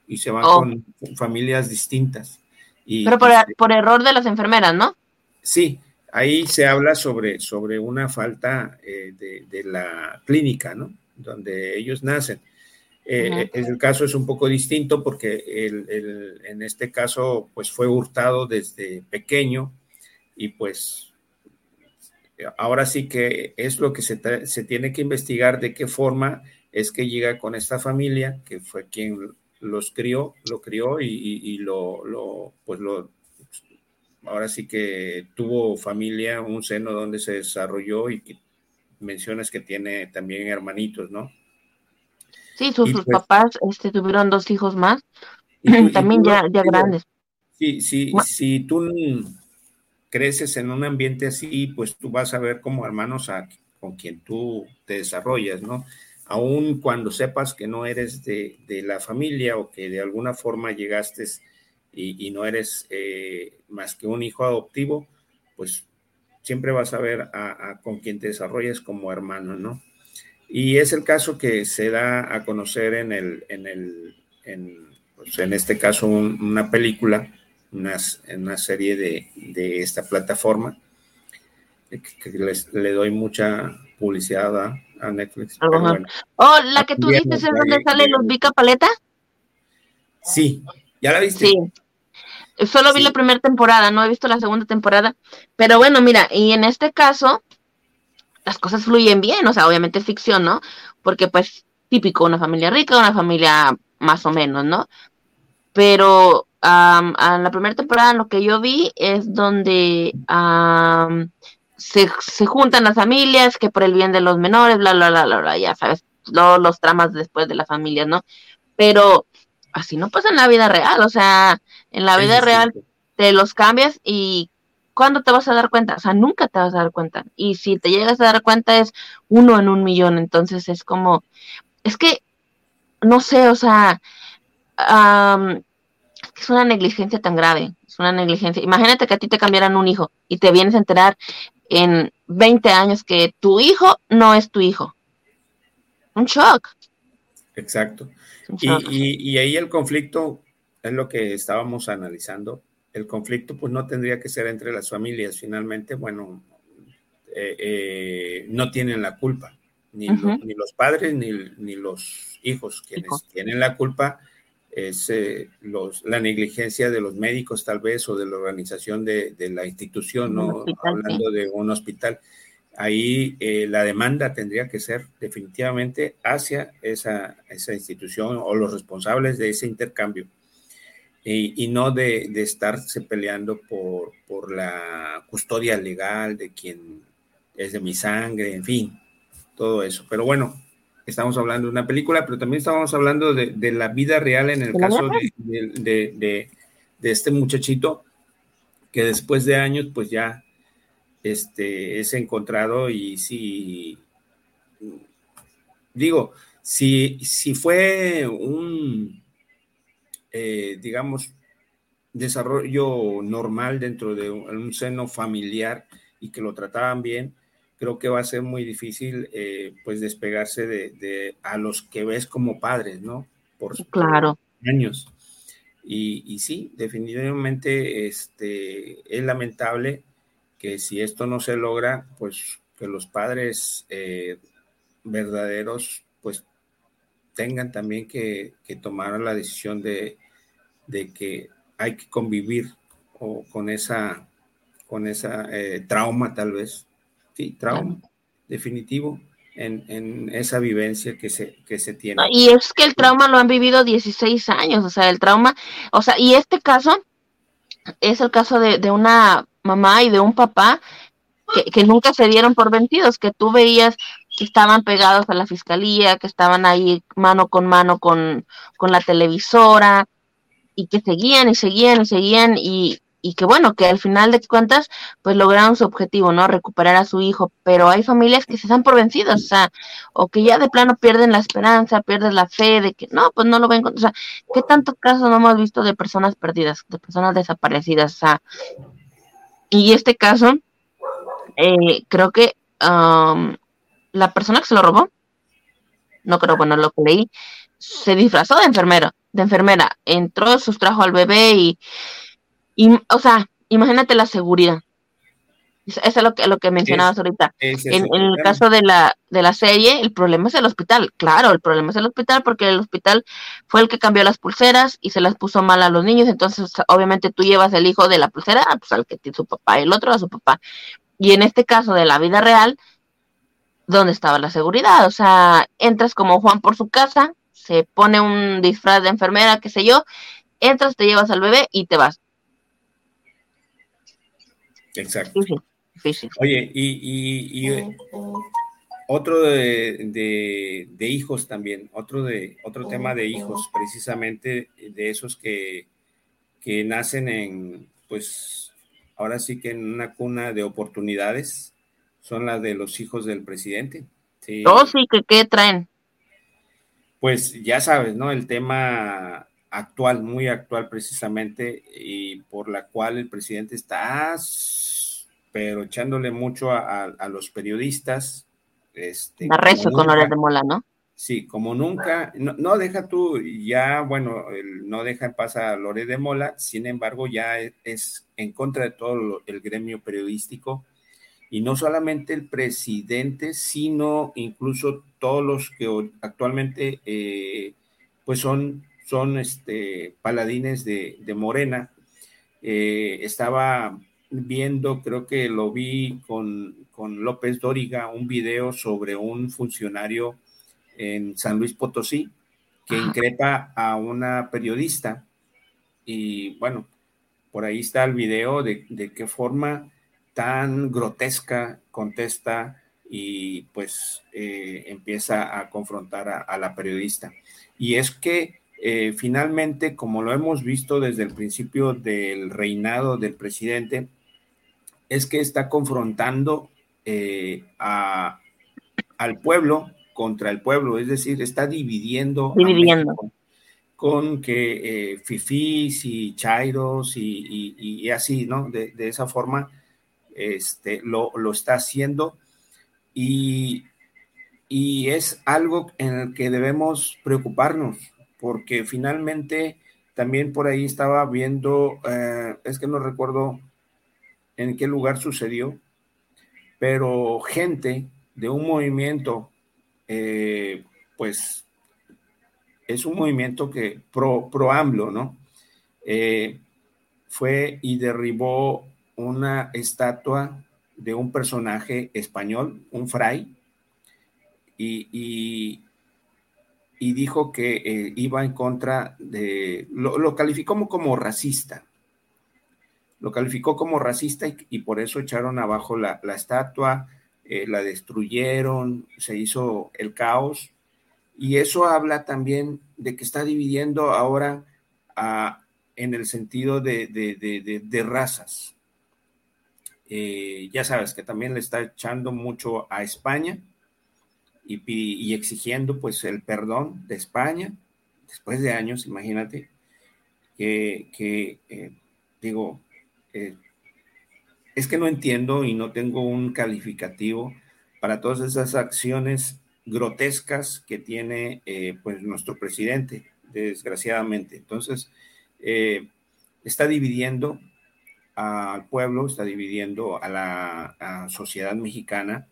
y se van oh. con familias distintas. Y, Pero por, por, error de las enfermeras, ¿no? Sí, ahí se habla sobre, sobre una falta eh, de, de, la clínica, ¿no? Donde ellos nacen. Eh, uh -huh. El caso es un poco distinto porque el, el, en este caso pues fue hurtado desde pequeño y pues ahora sí que es lo que se, se, tiene que investigar de qué forma es que llega con esta familia, que fue quien los crió, lo crió y, y, y lo, lo, pues lo, ahora sí que tuvo familia, un seno donde se desarrolló y que mencionas que tiene también hermanitos, ¿no? Sí, sus, sus pues, papás este, tuvieron dos hijos más, y, también ya, ya grandes. Sí, sí, si tú creces en un ambiente así, pues tú vas a ver como hermanos a, con quien tú te desarrollas, ¿no? Aún cuando sepas que no eres de, de la familia o que de alguna forma llegaste y, y no eres eh, más que un hijo adoptivo, pues siempre vas a ver a, con quien te desarrollas como hermano, ¿no? Y es el caso que se da a conocer en el, en el, en, pues en este caso un, una película una, una serie de, de, esta plataforma que, que les, le doy mucha publicidad a, a Netflix. Bueno, oh, la que tú dices es donde sale los Vica Paleta. Sí, ¿ya la viste? Sí. Solo vi la primera temporada, no he visto la segunda temporada, pero bueno, mira, y en este caso las cosas fluyen bien, o sea, obviamente es ficción, ¿no? Porque pues típico, una familia rica, una familia más o menos, ¿no? Pero um, en la primera temporada lo que yo vi es donde um, se, se, juntan las familias, que por el bien de los menores, bla, bla, bla, bla, bla ya sabes, lo, los tramas después de las familias, ¿no? Pero así no pasa en la vida real, o sea, en la vida sí, real sí. te los cambias y ¿cuándo te vas a dar cuenta? O sea, nunca te vas a dar cuenta. Y si te llegas a dar cuenta es uno en un millón, entonces es como, es que, no sé, o sea, um, es una negligencia tan grave, es una negligencia. Imagínate que a ti te cambiaran un hijo y te vienes a enterar en 20 años que tu hijo no es tu hijo. Un shock. Exacto. Un shock. Y, y, y, ahí el conflicto es lo que estábamos analizando. El conflicto pues no tendría que ser entre las familias. Finalmente, bueno, eh, eh, no tienen la culpa. Ni, uh -huh. lo, ni los padres ni, ni, los hijos. Quienes Hijo. tienen la culpa es eh, los, la negligencia de los médicos tal vez o de la organización de, de la institución, ¿no? Hospital, Hablando sí. de un hospital. Ahí eh, la demanda tendría que ser definitivamente hacia esa, esa institución o los responsables de ese intercambio y, y no de, de, estarse peleando por, por la custodia legal de quien es de mi sangre, en fin, todo eso. Pero bueno, estamos hablando de una película, pero también estamos hablando de, la vida real en el caso de, este muchachito que después de años pues ya este, es encontrado y si, digo, si, si fue un, eh, digamos, desarrollo normal dentro de un seno familiar y que lo trataban bien, creo que va a ser muy difícil eh, pues despegarse de, a los que ves como padres, ¿no? Por, claro. años. Y, sí, definitivamente este, es lamentable que si esto no se logra, pues que los padres eh, verdaderos pues tengan también que, tomar la decisión de, que hay que convivir o con esa, con esa eh, trauma tal vez sí, trauma, definitivo. En, esa vivencia que se, que se tiene. Y es que el trauma lo han vivido 16 años, o sea, el trauma, o sea, y este caso es el caso de, una mamá y de un papá que, nunca se dieron por vencidos, que tú veías que estaban pegados a la fiscalía, que estaban ahí mano con mano con, con la televisora, y que seguían y seguían y seguían, y, y que bueno, que al final de cuentas, pues lograron su objetivo, ¿no? Recuperar a su hijo, pero hay familias que se dan por vencidas, o sea, o que ya de plano pierden la esperanza, pierden la fe de que no, pues no lo ven, o sea, ¿qué tanto caso no hemos visto de personas perdidas, de personas desaparecidas? O y este caso, eh, creo que la persona que se lo robó, no creo, bueno, lo que leí, se disfrazó de enfermero, de enfermera, entró, sustrajo al bebé y y, o sea, imagínate la seguridad. Eso es lo que, lo que mencionabas ahorita. en, el caso de la, de la serie, el problema es el hospital. Claro, el problema es el hospital porque el hospital fue el que cambió las pulseras y se las puso mal a los niños. Entonces, obviamente tú llevas el hijo de la pulsera pues, al que tiene su papá y el otro a su papá. Y en este caso de la vida real, ¿dónde estaba la seguridad? O sea, entras como Juan por su casa, se pone un disfraz de enfermera, qué sé yo, entras, te llevas al bebé y te vas Exacto. Oye, y, y, otro de, hijos también, otro de otro tema de hijos, precisamente de esos que, que nacen en, pues, ahora sí que en una cuna de oportunidades, son las de los hijos del presidente. Sí. Oh, sí, que qué traen. Pues ya sabes, ¿no? El tema actual, muy actual precisamente, y por la cual el presidente está, pero echándole mucho a, los periodistas. Este, rezo con Loret de Mola, ¿no? Sí, como nunca, no, deja tú, ya, bueno, no deja en paz a Loret de Mola, sin embargo, ya es, en contra de todo el gremio periodístico, y no solamente el presidente, sino incluso todos los que actualmente eh, pues son son este, paladines de, Morena. Eh, estaba viendo, creo que lo vi con, López Dóriga, un video sobre un funcionario en San Luis Potosí que increpa a una periodista. Y bueno, por ahí está el video de, qué forma tan grotesca contesta y pues eh, empieza a confrontar a, la periodista. Y es que eh, finalmente, como lo hemos visto desde el principio del reinado del presidente, es que está confrontando eh, al pueblo contra el pueblo, es decir, está dividiendo, con, que eh, fifís y chairos y, así, ¿no? De, esa forma este, lo, está haciendo y, y es algo en el que debemos preocuparnos porque finalmente también por ahí estaba viendo, eh, es que no recuerdo en qué lugar sucedió, pero gente de un movimiento, eh, pues es un movimiento que pro, pro AMLO, ¿no? Eh, fue y derribó una estatua de un personaje español, un fray, y, y dijo que eh, iba en contra de, lo, calificó como, racista, lo calificó como racista y, por eso echaron abajo la, estatua, eh, la destruyeron, se hizo el caos. Y eso habla también de que está dividiendo ahora en el sentido de, razas. Eh, ya sabes que también le está echando mucho a España y, exigiendo pues el perdón de España después de años, imagínate, que, eh, digo, eh, es que no entiendo y no tengo un calificativo para todas esas acciones grotescas que tiene eh, pues nuestro presidente, desgraciadamente. Entonces, está dividiendo al pueblo, está dividiendo a la sociedad mexicana,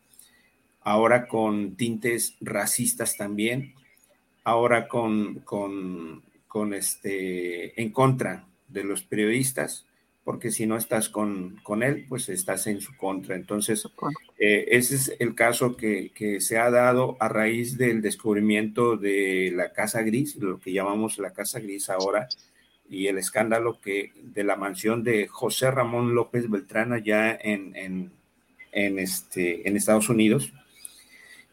ahora con tintes racistas también, ahora con, con, con este, en contra de los periodistas, porque si no estás con, con él, pues estás en su contra. Entonces, eh, ese es el caso que, que, se ha dado a raíz del descubrimiento de la Casa Gris, lo que llamamos la Casa Gris ahora, y el escándalo que de la mansión de José Ramón López Beltrán allá en, en, en, este, en Estados Unidos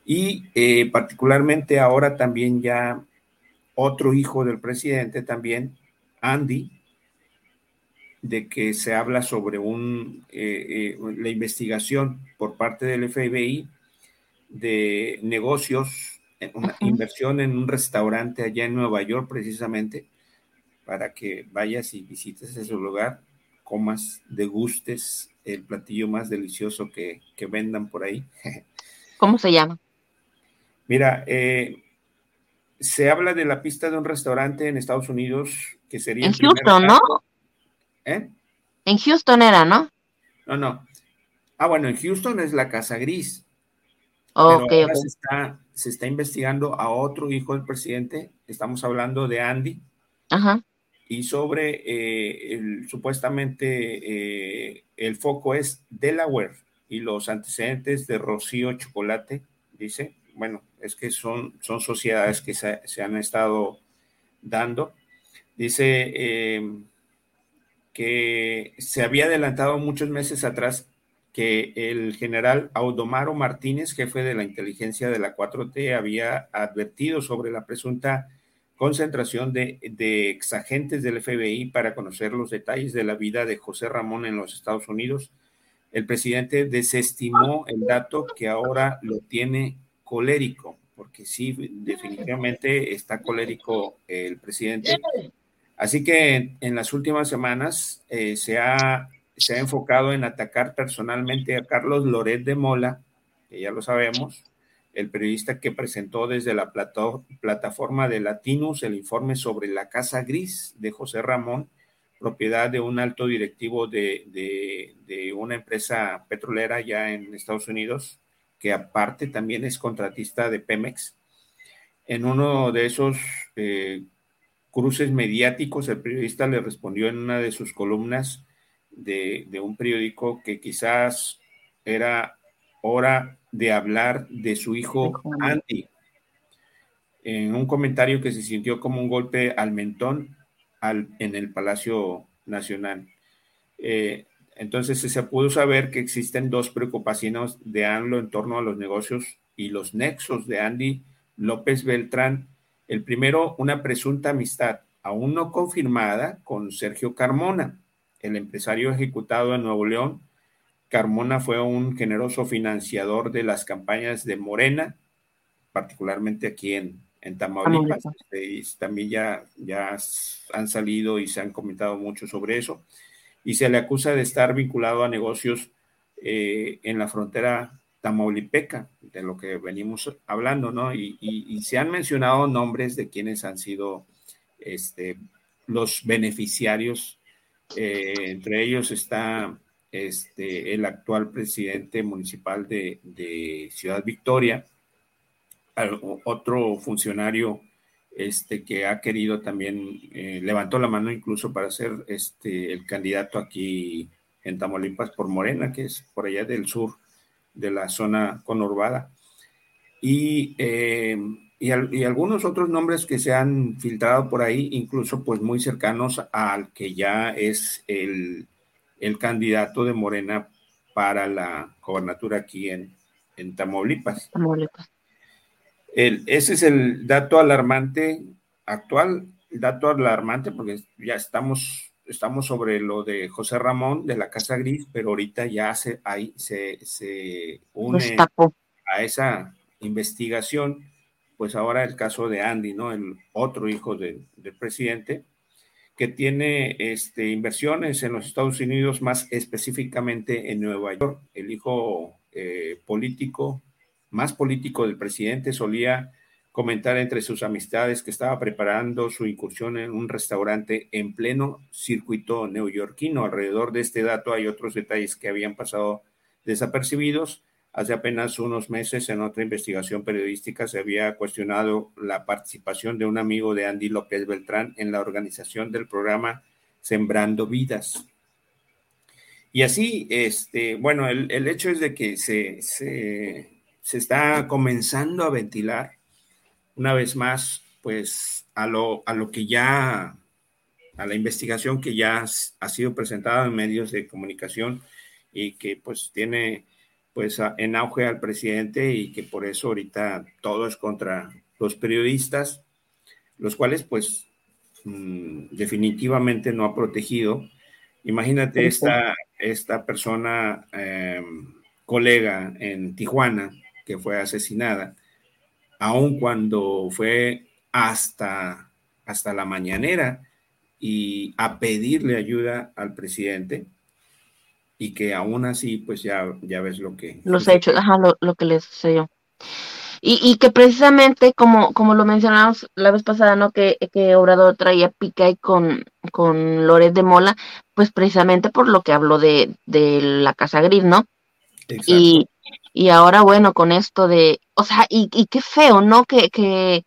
y eh, particularmente ahora también ya otro hijo del presidente también, Andy, de que se habla sobre un, eh, eh, la investigación por parte del FBI de negocios, una inversión en un restaurante allá en Nueva York precisamente, para que vayas y visites ese lugar, comas, degustes el platillo más delicioso que, que vendan por ahí. ¿Cómo se llama? Mira, eh, se habla de la pista de un restaurante en Estados Unidos que sería... En Houston, ¿no? ¿Eh? En Houston era, ¿no? No, no. Ah, bueno, en Houston es la Casa Gris. Ok, pero Se, está, se está investigando a otro hijo del presidente. Estamos hablando de Andy. Ajá. Y sobre eh, el, supuestamente eh, el foco es Delaware y los antecedentes de Rocío Chocolate, dice, bueno, es que son, son sociedades que se, han estado dando. Dice eh, que se había adelantado muchos meses atrás que el general Audomaro Martínez, jefe de la inteligencia de la 4T, había advertido sobre la presunta concentración de, de exagentes del FBI para conocer los detalles de la vida de José Ramón en los Estados Unidos. El presidente desestimó el dato que ahora lo tiene colérico, porque sí, definitivamente está colérico el presidente. Así que en, las últimas semanas eh, se, ha, se ha enfocado en atacar personalmente a Carlos Loret de Mola, que ya lo sabemos, el periodista que presentó desde la plataforma de Latinus el informe sobre la Casa Gris de José Ramón, propiedad de un alto directivo de, de una empresa petrolera ya en Estados Unidos, que aparte también es contratista de Pemex. En uno de esos eh, cruces mediáticos, el periodista le respondió en una de sus columnas de, un periódico que quizás era hora de hablar de su hijo Andy, en un comentario que se sintió como un golpe al mentón en el Palacio Nacional. Eh, entonces se pudo saber que existen dos preocupaciones de ANLO en torno a los negocios y los nexos de Andy López Beltrán. El primero, una presunta amistad aún no confirmada con Sergio Carmona, el empresario ejecutado en Nuevo León. Carmona fue un generoso financiador de las campañas de Morena, particularmente aquí en, en Tamaulipas. Y también ya, ya han salido y se han comentado mucho sobre eso y se le acusa de estar vinculado a negocios eh, en la frontera tamaulipeca, de lo que venimos hablando, ¿no? Y, se han mencionado nombres de quienes han sido este, los beneficiarios. Eh, entre ellos está este, el actual presidente municipal de, Ciudad Victoria, otro funcionario este, que ha querido también, eh, levantó la mano incluso para ser este, el candidato aquí en Tamaulipas por Morena, que es por allá del sur de la zona conurbada. Y, eh, y, algunos otros nombres que se han filtrado por ahí, incluso pues muy cercanos al que ya es el, el candidato de Morena para la gobernatura aquí en, en Tamaulipas. Tamaulipas. El, ese es el dato alarmante actual, dato alarmante porque ya estamos, estamos sobre lo de José Ramón de la Casa Gris, pero ahorita ya se, ahí se, se une a esa investigación, pues ahora el caso de Andy, ¿no? El otro hijo del presidente, que tiene este, inversiones en los Estados Unidos, más específicamente en Nueva York. El hijo eh, político, más político del presidente, solía comentar entre sus amistades que estaba preparando su incursión en un restaurante en pleno circuito neoyorquino. Alrededor de este dato hay otros detalles que habían pasado desapercibidos Hace apenas unos meses, en otra investigación periodística, se había cuestionado la participación de un amigo de Andy López Beltrán en la organización del programa Sembrando Vidas. Y así, este, bueno, el, hecho es de que se, se, está comenzando a ventilar una vez más, pues, a lo, a lo que ya, a la investigación que ya ha sido presentada en medios de comunicación y que pues tiene pues en auge al presidente y que por eso ahorita todo es contra los periodistas, los cuales pues mm, definitivamente no ha protegido. Imagínate esta, esta persona, em, colega en Tijuana, que fue asesinada, aun cuando fue hasta, hasta la mañanera y a pedirle ayuda al presidente, y que aún así, pues ya, ya ves lo que... Los hechos, ajá, lo, lo que les sucedió. Y, y, que precisamente, como, como lo mencionamos la vez pasada, ¿no? Que, que Obrador traía pica y con, con Loret de Mola, pues precisamente por lo que habló de, de la Casa Gris, ¿no? Y, y ahora, bueno, con esto de, o sea, y, y qué feo, ¿no? Que, que,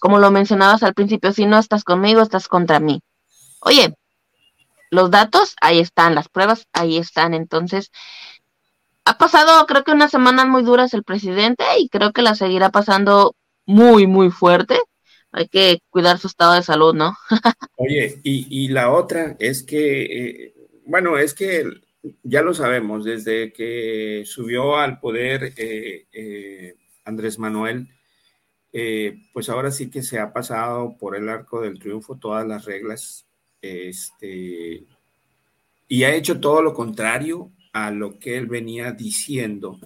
como lo mencionabas al principio, si no estás conmigo, estás contra mí. Oye, los datos, ahí están, las pruebas, ahí están. Entonces, ha pasado creo que unas semanas muy duras el presidente y creo que la seguirá pasando muy, muy fuerte. Hay que cuidar su estado de salud, ¿no? Oye, y, la otra es que, eh, bueno, es que ya lo sabemos, desde que subió al poder eh, eh, Andrés Manuel, pues ahora sí que se ha pasado por el arco del triunfo todas las reglas este, y ha hecho todo lo contrario a lo que él venía diciendo.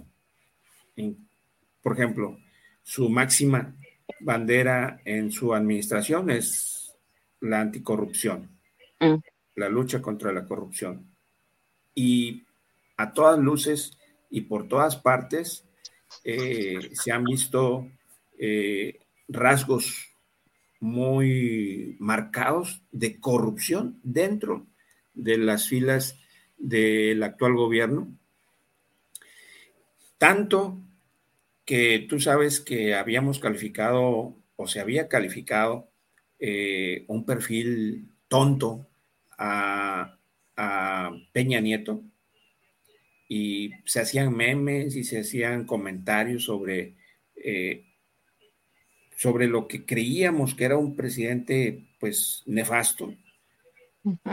por ejemplo, su máxima bandera en su administración es la anticorrupción, mm. la lucha contra la corrupción. Y a todas luces y por todas partes eh, se han visto eh, rasgos muy marcados de corrupción dentro de las filas del actual gobierno. Tanto que tú sabes que habíamos calificado o se había calificado eh, un perfil tonto a, Peña Nieto y se hacían memes y se hacían comentarios sobre eh, sobre lo que creíamos que era un presidente pues nefasto,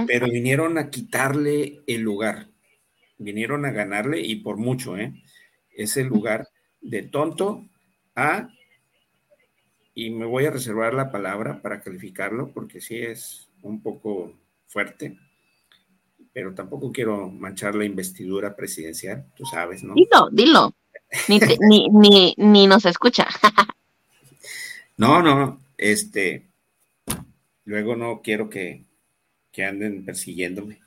pero vinieron a quitarle el lugar, vinieron a ganarle y por mucho, ¿eh? Ese lugar de tonto a, y me voy a reservar la palabra para calificarlo porque sí es un poco fuerte, pero tampoco quiero manchar la investidura presidencial, tú sabes, ¿no? Dilo, dilo. Ni, ni, ni, ni nos escucha. No, no, este, luego no quiero que, anden persiguiéndome.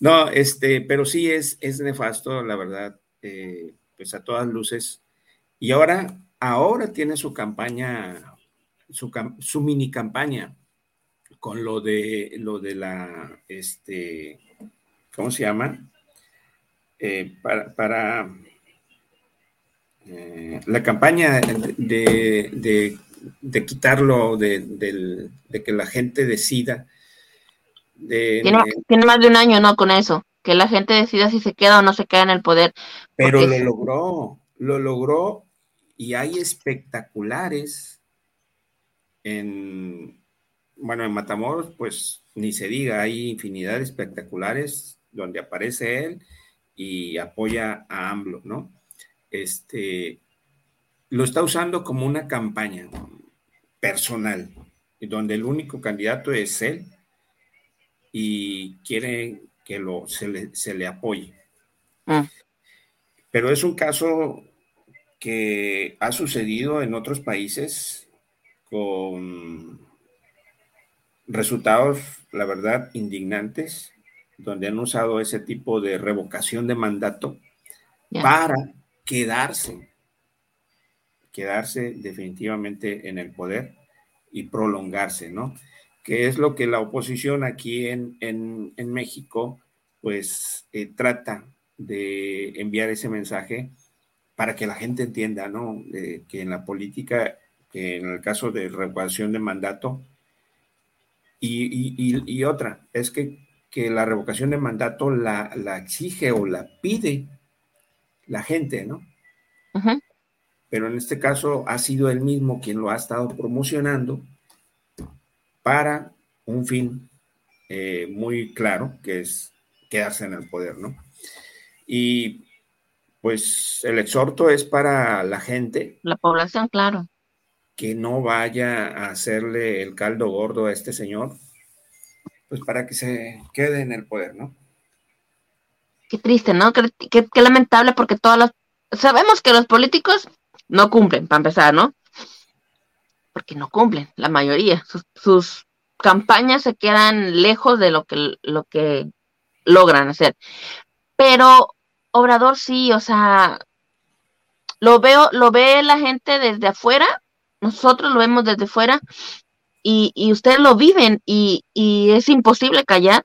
No, este, pero sí es, es nefasto, la verdad, eh, pues a todas luces. Y ahora, ahora tiene su campaña, su, su mini campaña con lo de lo de la, este, ¿cómo se llama? Eh, para, para eh, la campaña de, quitarlo, de, que la gente decida. Tiene, más de un año, ¿no? Con eso, que la gente decida si se queda o no se queda en el poder. Pero lo logró, lo logró y hay espectaculares en, bueno, en Matamoros, pues ni se diga, hay infinidad de espectaculares donde aparece él y apoya a AMLO, ¿no? este, lo está usando como una campaña personal, donde el único candidato es él y quiere que lo, se, le, apoye. Mm. Pero es un caso que ha sucedido en otros países con resultados, la verdad, indignantes, donde han usado ese tipo de revocación de mandato para quedarse, quedarse definitivamente en el poder y prolongarse, ¿no? Que es lo que la oposición aquí en, México, pues, eh, trata de enviar ese mensaje para que la gente entienda, ¿no? que en la política, que en el caso de revocación de mandato, y, otra, es que, que, la revocación de mandato la, la, exige o la pide la gente, ¿no? Pero en este caso ha sido él mismo quien lo ha estado promocionando para un fin eh, muy claro, que es quedarse en el poder, ¿no? Y pues el exhorto es para la gente. La población, claro. Que no vaya a hacerle el caldo gordo a este señor, pues para que se quede en el poder, ¿no? Qué triste, ¿no? Qué, lamentable porque todas las... Sabemos que los políticos no cumplen, para empezar, ¿no? Porque no cumplen, la mayoría. Sus, sus campañas se quedan lejos de lo que, lo que logran hacer. Pero Obrador sí, o sea, lo veo, lo ve la gente desde afuera, nosotros lo vemos desde fuera y, y ustedes lo viven y, y es imposible callar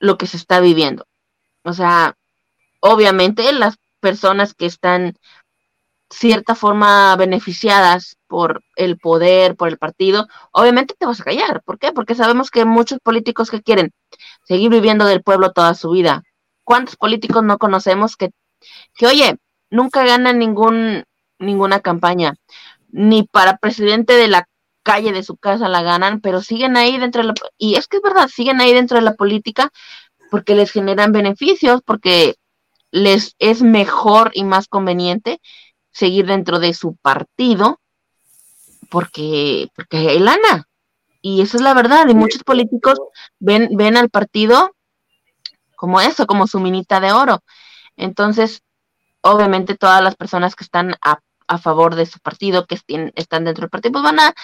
lo que se está viviendo. O sea, obviamente las personas que están cierta forma beneficiadas por el poder, por el partido, obviamente te vas a callar. ¿Por qué? Porque sabemos que muchos políticos que quieren seguir viviendo del pueblo toda su vida, ¿Cuántos políticos no conocemos que, que oye, nunca ganan ningún, ninguna campaña, ni para presidente de la calle de su casa la ganan, pero siguen ahí dentro de la, y es que es verdad, siguen ahí dentro de la política porque les generan beneficios, porque les es mejor y más conveniente seguir dentro de su partido, porque, porque hay lana. Y eso es la verdad, y muchos políticos ven, ven al partido como eso, como su minita de oro. Entonces, obviamente todas las personas que están a, favor de su partido, que están dentro del partido, pues van a,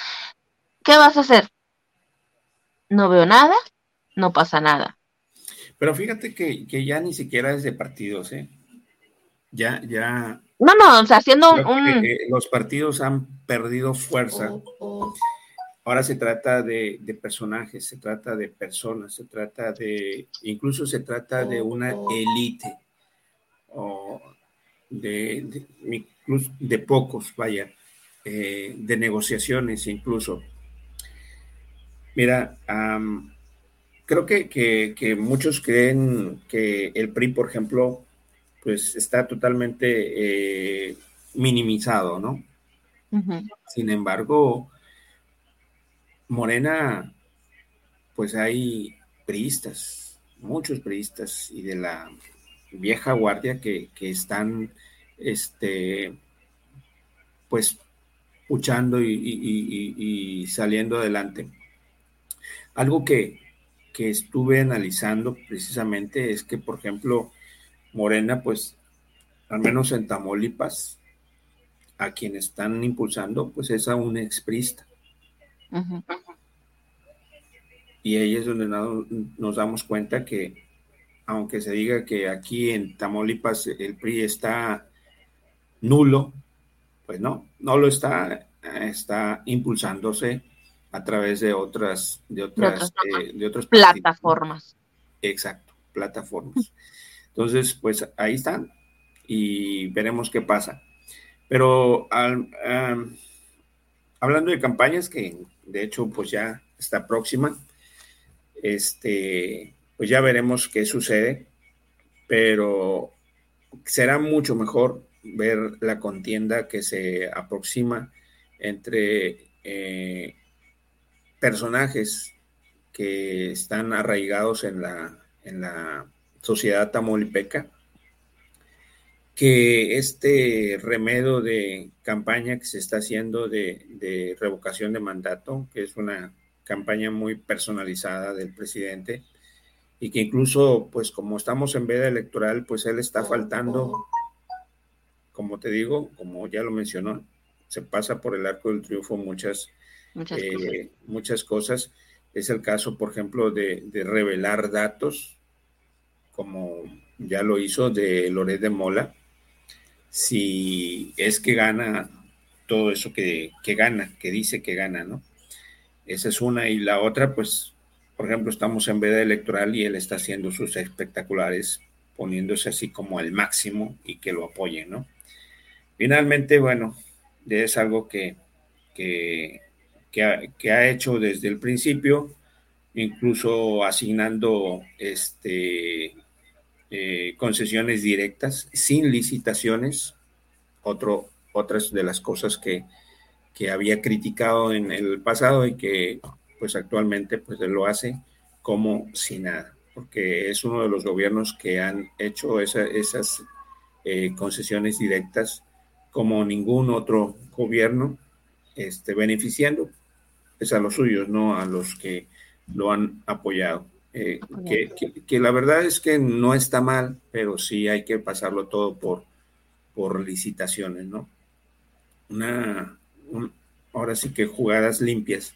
¿qué vas a hacer? No veo nada, no pasa nada. Pero fíjate que, ya ni siquiera es de partidos, ¿eh? Ya, ya. No, no, o sea, haciendo un... los partidos han perdido fuerza. Oh, oh. Ahora se trata de, personajes, se trata de personas, se trata de, incluso se trata de una élite, o de, de, pocos, vaya, eh, de negociaciones incluso. Mira, creo que, muchos creen que el PRI, por ejemplo, pues está totalmente eh, minimizado, ¿no? Sin embargo, Morena, pues hay priistas, muchos priistas y de la vieja guardia que, están, este, pues, luchando y, saliendo adelante. Algo que, que estuve analizando precisamente es que, por ejemplo, Morena, pues, al menos en Tamaulipas, a quien están impulsando, pues es a un exprista. Y ahí es donde nos damos cuenta que, aunque se diga que aquí en Tamaulipas el PRI está nulo, pues no, no lo está, está impulsándose a través de otras, de otras, de, otras, eh, plataformas. Exacto, plataformas. Entonces, pues ahí están y veremos qué pasa. Pero hablando de campañas que de hecho pues ya está próxima, este, pues ya veremos qué sucede, pero será mucho mejor ver la contienda que se aproxima entre eh, personajes que están arraigados en la, en la sociedad tamaulipeca que este remedio de campaña que se está haciendo de, revocación de mandato, que es una campaña muy personalizada del presidente, y que incluso, pues como estamos en veda electoral, pues él está faltando, como te digo, como ya lo mencionó, se pasa por el arco del triunfo muchas, muchas, eh, cosas. Es el caso, por ejemplo, de, de revelar datos, como ya lo hizo de Loret de Mola, si es que gana todo eso que, gana, que dice que gana, ¿no? Esa es una. Y la otra, pues, por ejemplo, estamos en veda electoral y él está haciendo sus espectaculares, poniéndose así como al máximo y que lo apoyen, ¿no? Finalmente, bueno, es algo que, que, ha, hecho desde el principio, incluso asignando este, eh, concesiones directas, sin licitaciones, otro, otras de las cosas que, había criticado en el pasado y que pues actualmente pues lo hace como si nada, porque es uno de los gobiernos que han hecho esas eh, concesiones directas como ningún otro gobierno, este, beneficiando es a los suyos, no a los que lo han apoyado. Eh, que, la verdad es que no está mal, pero sí hay que pasarlo todo por, por licitaciones, ¿no? Una, ahora sí que jugadas limpias.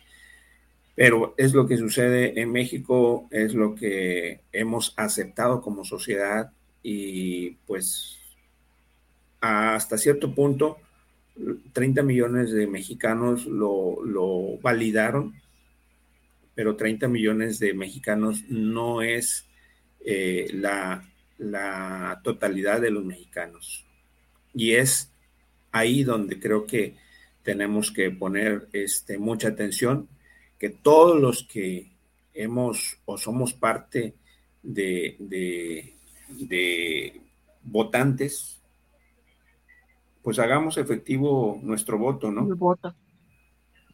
Pero es lo que sucede en México, es lo que hemos aceptado como sociedad y pues hasta cierto punto 30 millones de mexicanos lo, lo validaron pero 30 millones de mexicanos no es eh, la, totalidad de los mexicanos. Y es ahí donde creo que tenemos que poner este, mucha atención, que todos los que hemos o somos parte de, de votantes, pues hagamos efectivo nuestro voto, ¿no? El voto.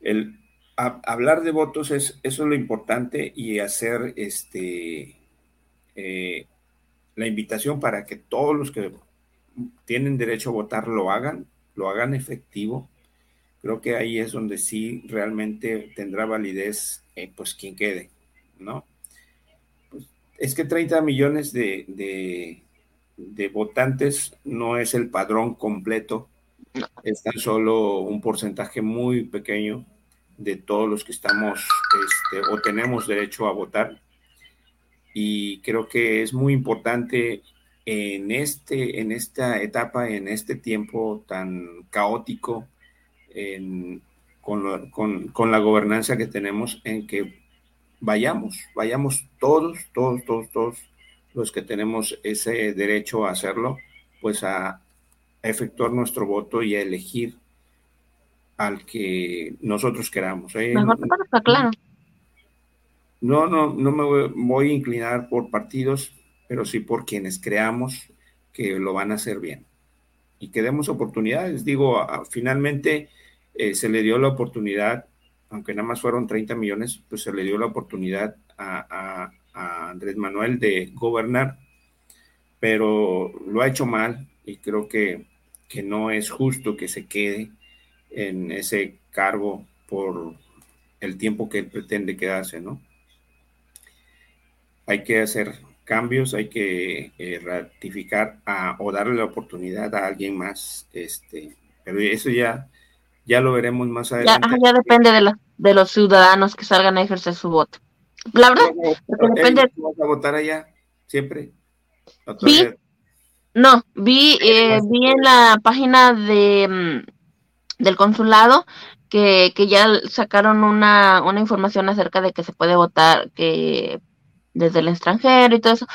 El, hablar de votos es eso es lo importante y hacer este eh, la invitación para que todos los que tienen derecho a votar lo hagan, lo hagan efectivo. Creo que ahí es donde sí realmente tendrá validez, eh, pues quien quede, ¿no? Pues, es que 30 millones de, de, de votantes no es el padrón completo, es tan solo un porcentaje muy pequeño de todos los que estamos este, o tenemos derecho a votar. Y creo que es muy importante en, este, en esta etapa, en este tiempo tan caótico, con, con, la gobernanza que tenemos, en que vayamos, vayamos todos, todos, todos, todos los que tenemos ese derecho a hacerlo, pues a efectuar nuestro voto y a elegir al que nosotros queramos. ¿eh? claro. No, no, no me voy, a inclinar por partidos, pero sí por quienes creamos que lo van a hacer bien. Y que demos oportunidades. Digo, finalmente eh, se le dio la oportunidad, aunque nada más fueron 30 millones, pues se le dio la oportunidad a, a Andrés Manuel de gobernar, pero lo ha hecho mal y creo que, que no es justo que se quede en ese cargo por el tiempo que él pretende quedarse, ¿no? Hay que hacer cambios, hay que eh, ratificar o darle la oportunidad a alguien más, este, pero eso ya, ya lo veremos más adelante. Ya, depende de, de los ciudadanos que salgan a ejercer su voto. La verdad, depende. ¿Vas a votar allá siempre? Vi, no, vi, eh, vi en la página de mm, del consulado que, que ya sacaron una, una información acerca de que se puede votar que desde el extranjero y todo eso,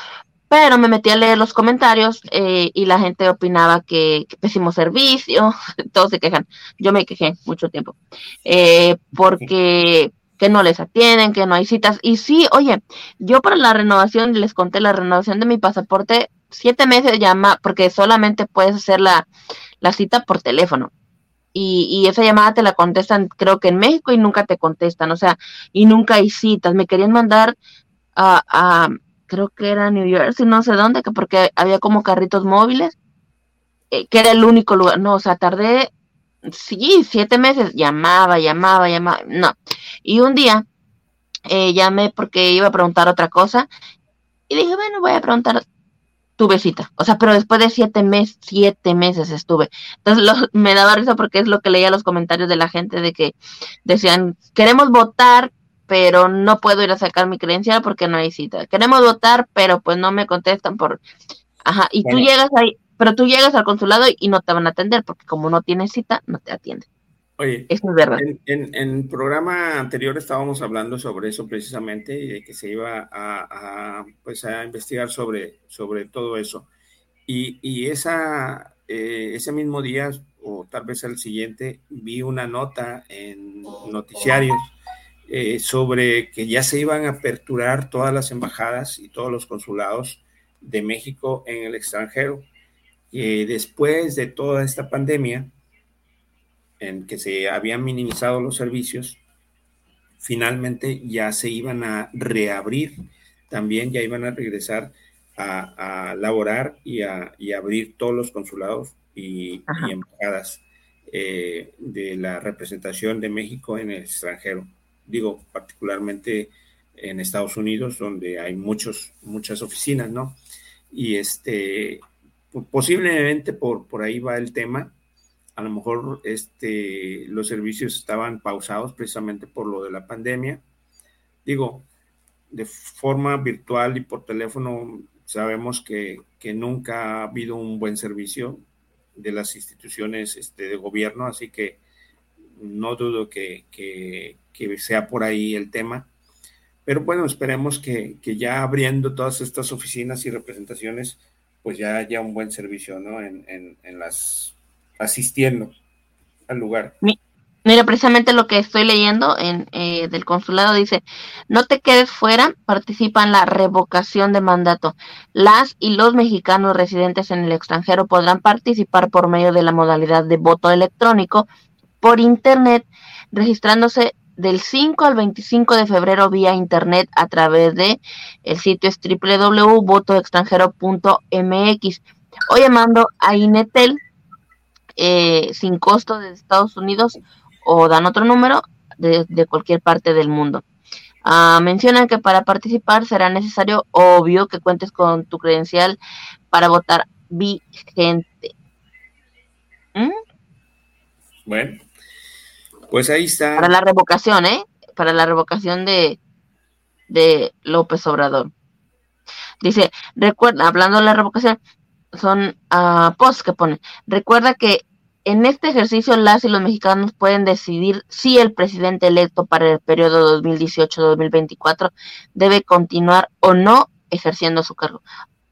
pero me metí a leer los comentarios eh, y la gente opinaba que, pésimo servicio, todos se quejan, yo me quejé mucho tiempo, eh, porque que no les atienden, que no hay citas. Y sí, oye, yo para la renovación, les conté la renovación de mi pasaporte, siete meses llama, porque solamente puedes hacer la, la cita por teléfono y, esa llamada te la contestan creo que en México y nunca te contestan, o sea, y nunca hay citas. Me querían mandar a, creo que era New Jersey, no sé dónde, que porque había como carritos móviles eh, que era el único lugar. No, o sea, tardé, sí, siete meses, llamaba, llamaba, llamaba, no. Y un día eh, llamé porque iba a preguntar otra cosa y dije, bueno, voy a preguntar tuve cita. O sea, pero después de siete meses, siete meses estuve. Entonces me daba risa porque es lo que leía los comentarios de la gente de que decían, queremos votar, pero no puedo ir a sacar mi credencial porque no hay cita. Queremos votar, pero pues no me contestan por... Ajá, y tú llegas ahí, pero tú llegas al consulado y no te van a atender porque como no tienes cita, no te atienden. Oye, eso es verdad. En, el programa anterior estábamos hablando sobre eso precisamente y de que se iba a, pues a investigar sobre, sobre todo eso. Y, y esa, eh, ese mismo día, o tal vez el siguiente, vi una nota en noticiarios eh, sobre que ya se iban a aperturar todas las embajadas y todos los consulados de México en el extranjero. Y después de toda esta pandemia, en que se habían minimizado los servicios, finalmente ya se iban a reabrir, también ya iban a regresar a, laborar y a abrir todos los consulados y, embajadas eh, de la representación de México en el extranjero. Digo, particularmente en Estados Unidos, donde hay muchos, muchas oficinas, ¿no? Y este, posiblemente por, por ahí va el tema a lo mejor este, los servicios estaban pausados precisamente por lo de la pandemia. Digo, de forma virtual y por teléfono sabemos que, nunca ha habido un buen servicio de las instituciones este, de gobierno, así que no dudo que, sea por ahí el tema. Pero bueno, esperemos que, ya abriendo todas estas oficinas y representaciones, pues ya haya un buen servicio ¿no? en, en las asistiendo al lugar. Mira, precisamente lo que estoy leyendo en, eh, del consulado dice, no te quedes fuera, participa en la revocación de mandato. Las y los mexicanos residentes en el extranjero podrán participar por medio de la modalidad de voto electrónico por Internet, registrándose del 5 al 25 de febrero vía Internet a través de el sitio es www.votoextranjero.mx o llamando a Inetel eh, sin costo de Estados Unidos o dan otro número de, cualquier parte del mundo. Ah, mencionan que para participar será necesario, obvio, que cuentes con tu credencial para votar vigente. ¿Mm? Bueno, pues ahí está. Para la revocación, ¿eh? Para la revocación de, de López Obrador. Dice, recuerda, hablando de la revocación, son uh, posts que pone. Recuerda que en este ejercicio las y los mexicanos pueden decidir si el presidente electo para el periodo 2018-2024 debe continuar o no ejerciendo su cargo.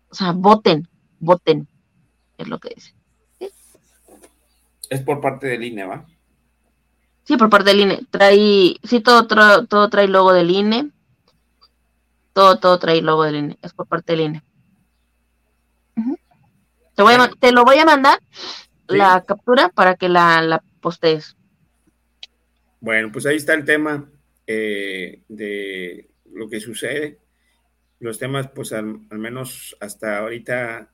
O sea, voten, voten, es lo que dice. Es por parte del INE, ¿va? Sí, por parte del INE. Trae, sí, todo, todo, trae logo del INE. Todo, todo trae logo del INE. Es por parte del INE. te, voy a, te lo voy a mandar la captura para que la, la postees. Bueno, pues ahí está el tema eh, de lo que sucede. Los temas, pues al, menos hasta ahorita,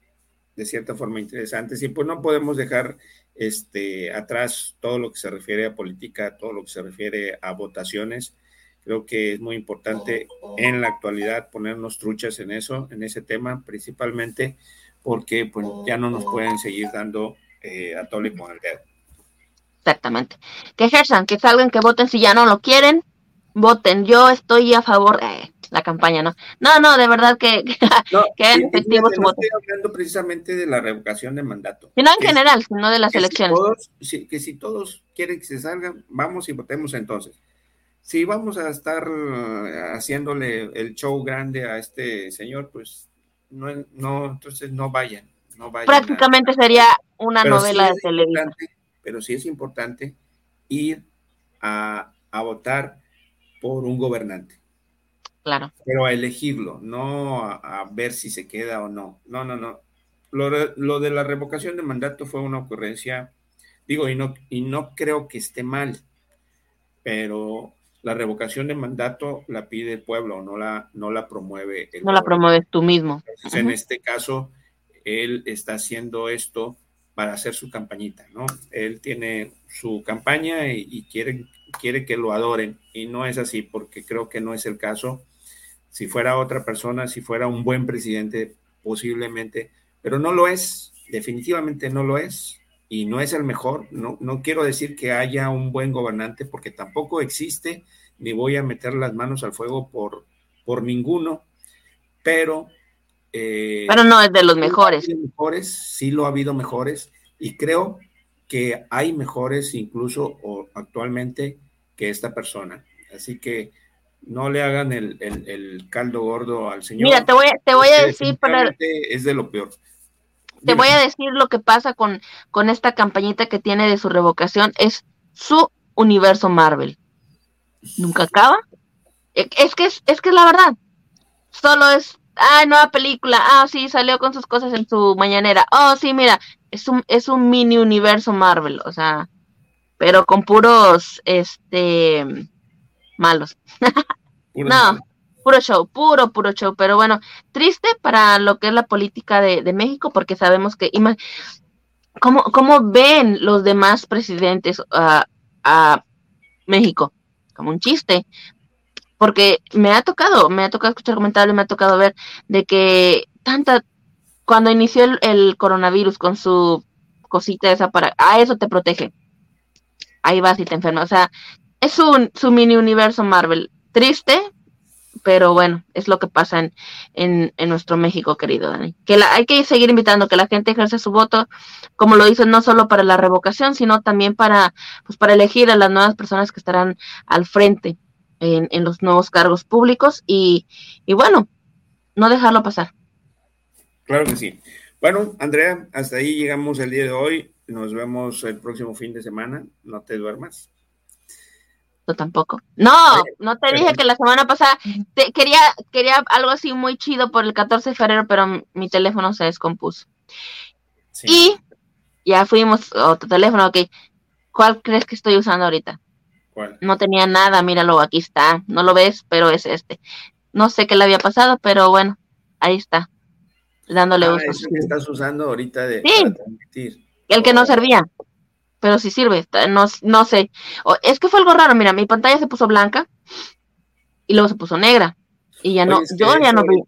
de cierta forma interesantes. Y pues no podemos dejar este, atrás todo lo que se refiere a política, todo lo que se refiere a votaciones. Creo que es muy importante en la actualidad ponernos truchas en eso, en ese tema, principalmente porque pues, ya no nos pueden seguir dando eh, a con el dedo. Exactamente. Que ejerzan, que salgan, que voten si ya no lo quieren, voten. Yo estoy a favor de la campaña, ¿no? No, no, de verdad que, no, que efectivo su voto. Estoy hablando precisamente de la revocación de mandato. Y no en general, sino de las elecciones. que si todos quieren que se salgan, vamos y votemos entonces. Si vamos a estar eh, haciéndole el show grande a este señor, pues no, no entonces no vayan. Prácticamente sería una novela de televisión. Pero sí es importante ir a, votar por un gobernante. Claro. Pero a elegirlo, no a, ver si se queda o no. No, no, no. Lo, de la revocación de mandato fue una ocurrencia, digo, y no, y no creo que esté mal, pero la revocación de mandato la pide el pueblo, no la, no la promueve el No la promueves tú mismo. En este caso, él está haciendo esto para hacer su campañita, ¿no? Él tiene su campaña y, quiere, quiere que lo adoren y no es así porque creo que no es el caso. Si fuera otra persona, si fuera un buen presidente, posiblemente, pero no lo es, definitivamente no lo es y no es el mejor. No, no quiero decir que haya un buen gobernante porque tampoco existe, ni voy a meter las manos al fuego por, por ninguno, pero... Eh, pero no es de los mejores. mejores. Sí lo ha habido mejores y creo que hay mejores incluso actualmente que esta persona. Así que no le hagan el, caldo gordo al señor. Mira, te voy, te voy a decir para... Es de lo peor. Te voy a decir lo que pasa con, con esta campañita que tiene de su revocación. Es su universo Marvel. Nunca acaba. E, es que es, es que es la verdad. Solo es, ah, nueva película. Ah, sí, salió con sus cosas en su mañanera. Oh, sí, mira, es un, es un mini universo Marvel. O sea, pero con puros, este, malos. no, puro show, puro, puro show. Pero bueno, triste para lo que es la política de, México, porque sabemos que, ¿cómo, ¿cómo, ven los demás presidentes a México? Como un chiste. Porque me ha tocado, me ha tocado escuchar comentarios, me ha tocado ver de que tanta, cuando inició el, coronavirus con su cosita esa para, a eso te protege. Ahí vas y te enfermas. O sea, es un, su mini universo Marvel. Triste, pero bueno, es lo que pasa en, en, nuestro México, querido Dani. Que la, hay que seguir invitando que la gente ejerce su voto, como lo hizo no solo para la revocación, sino también para, pues, para elegir a las nuevas personas que estarán al frente en, en los nuevos cargos públicos y, y bueno, no dejarlo pasar. Claro que sí. Bueno, Andrea, hasta ahí llegamos el día de hoy. Nos vemos el próximo fin de semana. No te duermas tampoco. No, no te dije que la semana pasada te, quería, quería algo así muy chido por el 14 de febrero, pero mi teléfono se descompuso. Y ya fuimos, otro teléfono, ok. ¿Cuál crees que estoy usando ahorita? No tenía nada, míralo, aquí está. No lo ves, pero es este. No sé qué le había pasado, pero bueno, ahí está. Dándole ah, uso. que estás usando ahorita de El que no oh. servía pero sí sirve, no, no sé. es que fue algo raro, mira, mi pantalla se puso blanca y luego se puso negra. Y ya no, yo ya no vi.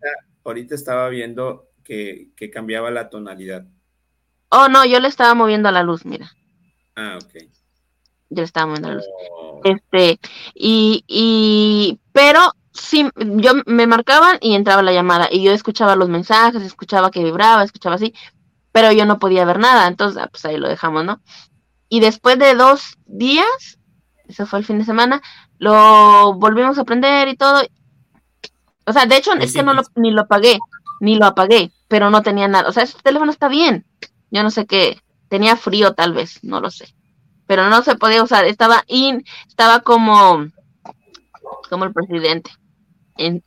Ahorita estaba viendo que, cambiaba la tonalidad. Oh, no, yo le estaba moviendo a la luz, mira. Ah, ok. Yo le estaba moviendo la luz. Oh. Este, y, y, pero sí, yo me marcaban y entraba la llamada y yo escuchaba los mensajes, escuchaba que vibraba, escuchaba así, pero yo no podía ver nada, entonces, ah, pues ahí lo dejamos, ¿no? y después de dos días, eso fue el fin de semana, lo volvimos a aprender y todo. O sea, de hecho, es que no lo, ni lo apagué, ni lo apagué, pero no tenía nada. O sea, ese teléfono está bien. Yo no sé qué, tenía frío tal vez, no lo sé. Pero no se podía usar, estaba in, estaba como, como el presidente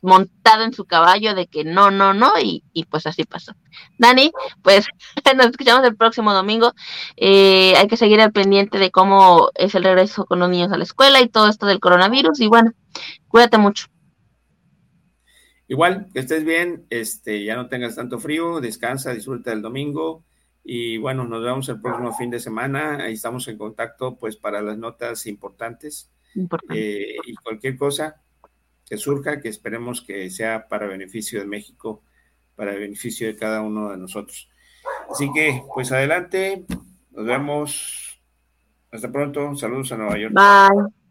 montado en su caballo de que no, no, no, y, pues así pasó. Dani, pues nos escuchamos el próximo domingo. Eh, hay que seguir al pendiente de cómo es el regreso con los niños a la escuela y todo esto del coronavirus. Y bueno, cuídate mucho. Igual, que estés bien, este, ya no tengas tanto frío, descansa, disfruta del domingo. Y bueno, nos vemos el próximo fin de semana. Ahí estamos en contacto, pues, para las notas importantes. Eh, y cualquier cosa, que surja, que esperemos que sea para beneficio de México, para beneficio de cada uno de nosotros. Así que, pues adelante, nos vemos. Hasta pronto. Saludos a Nueva York. Bye.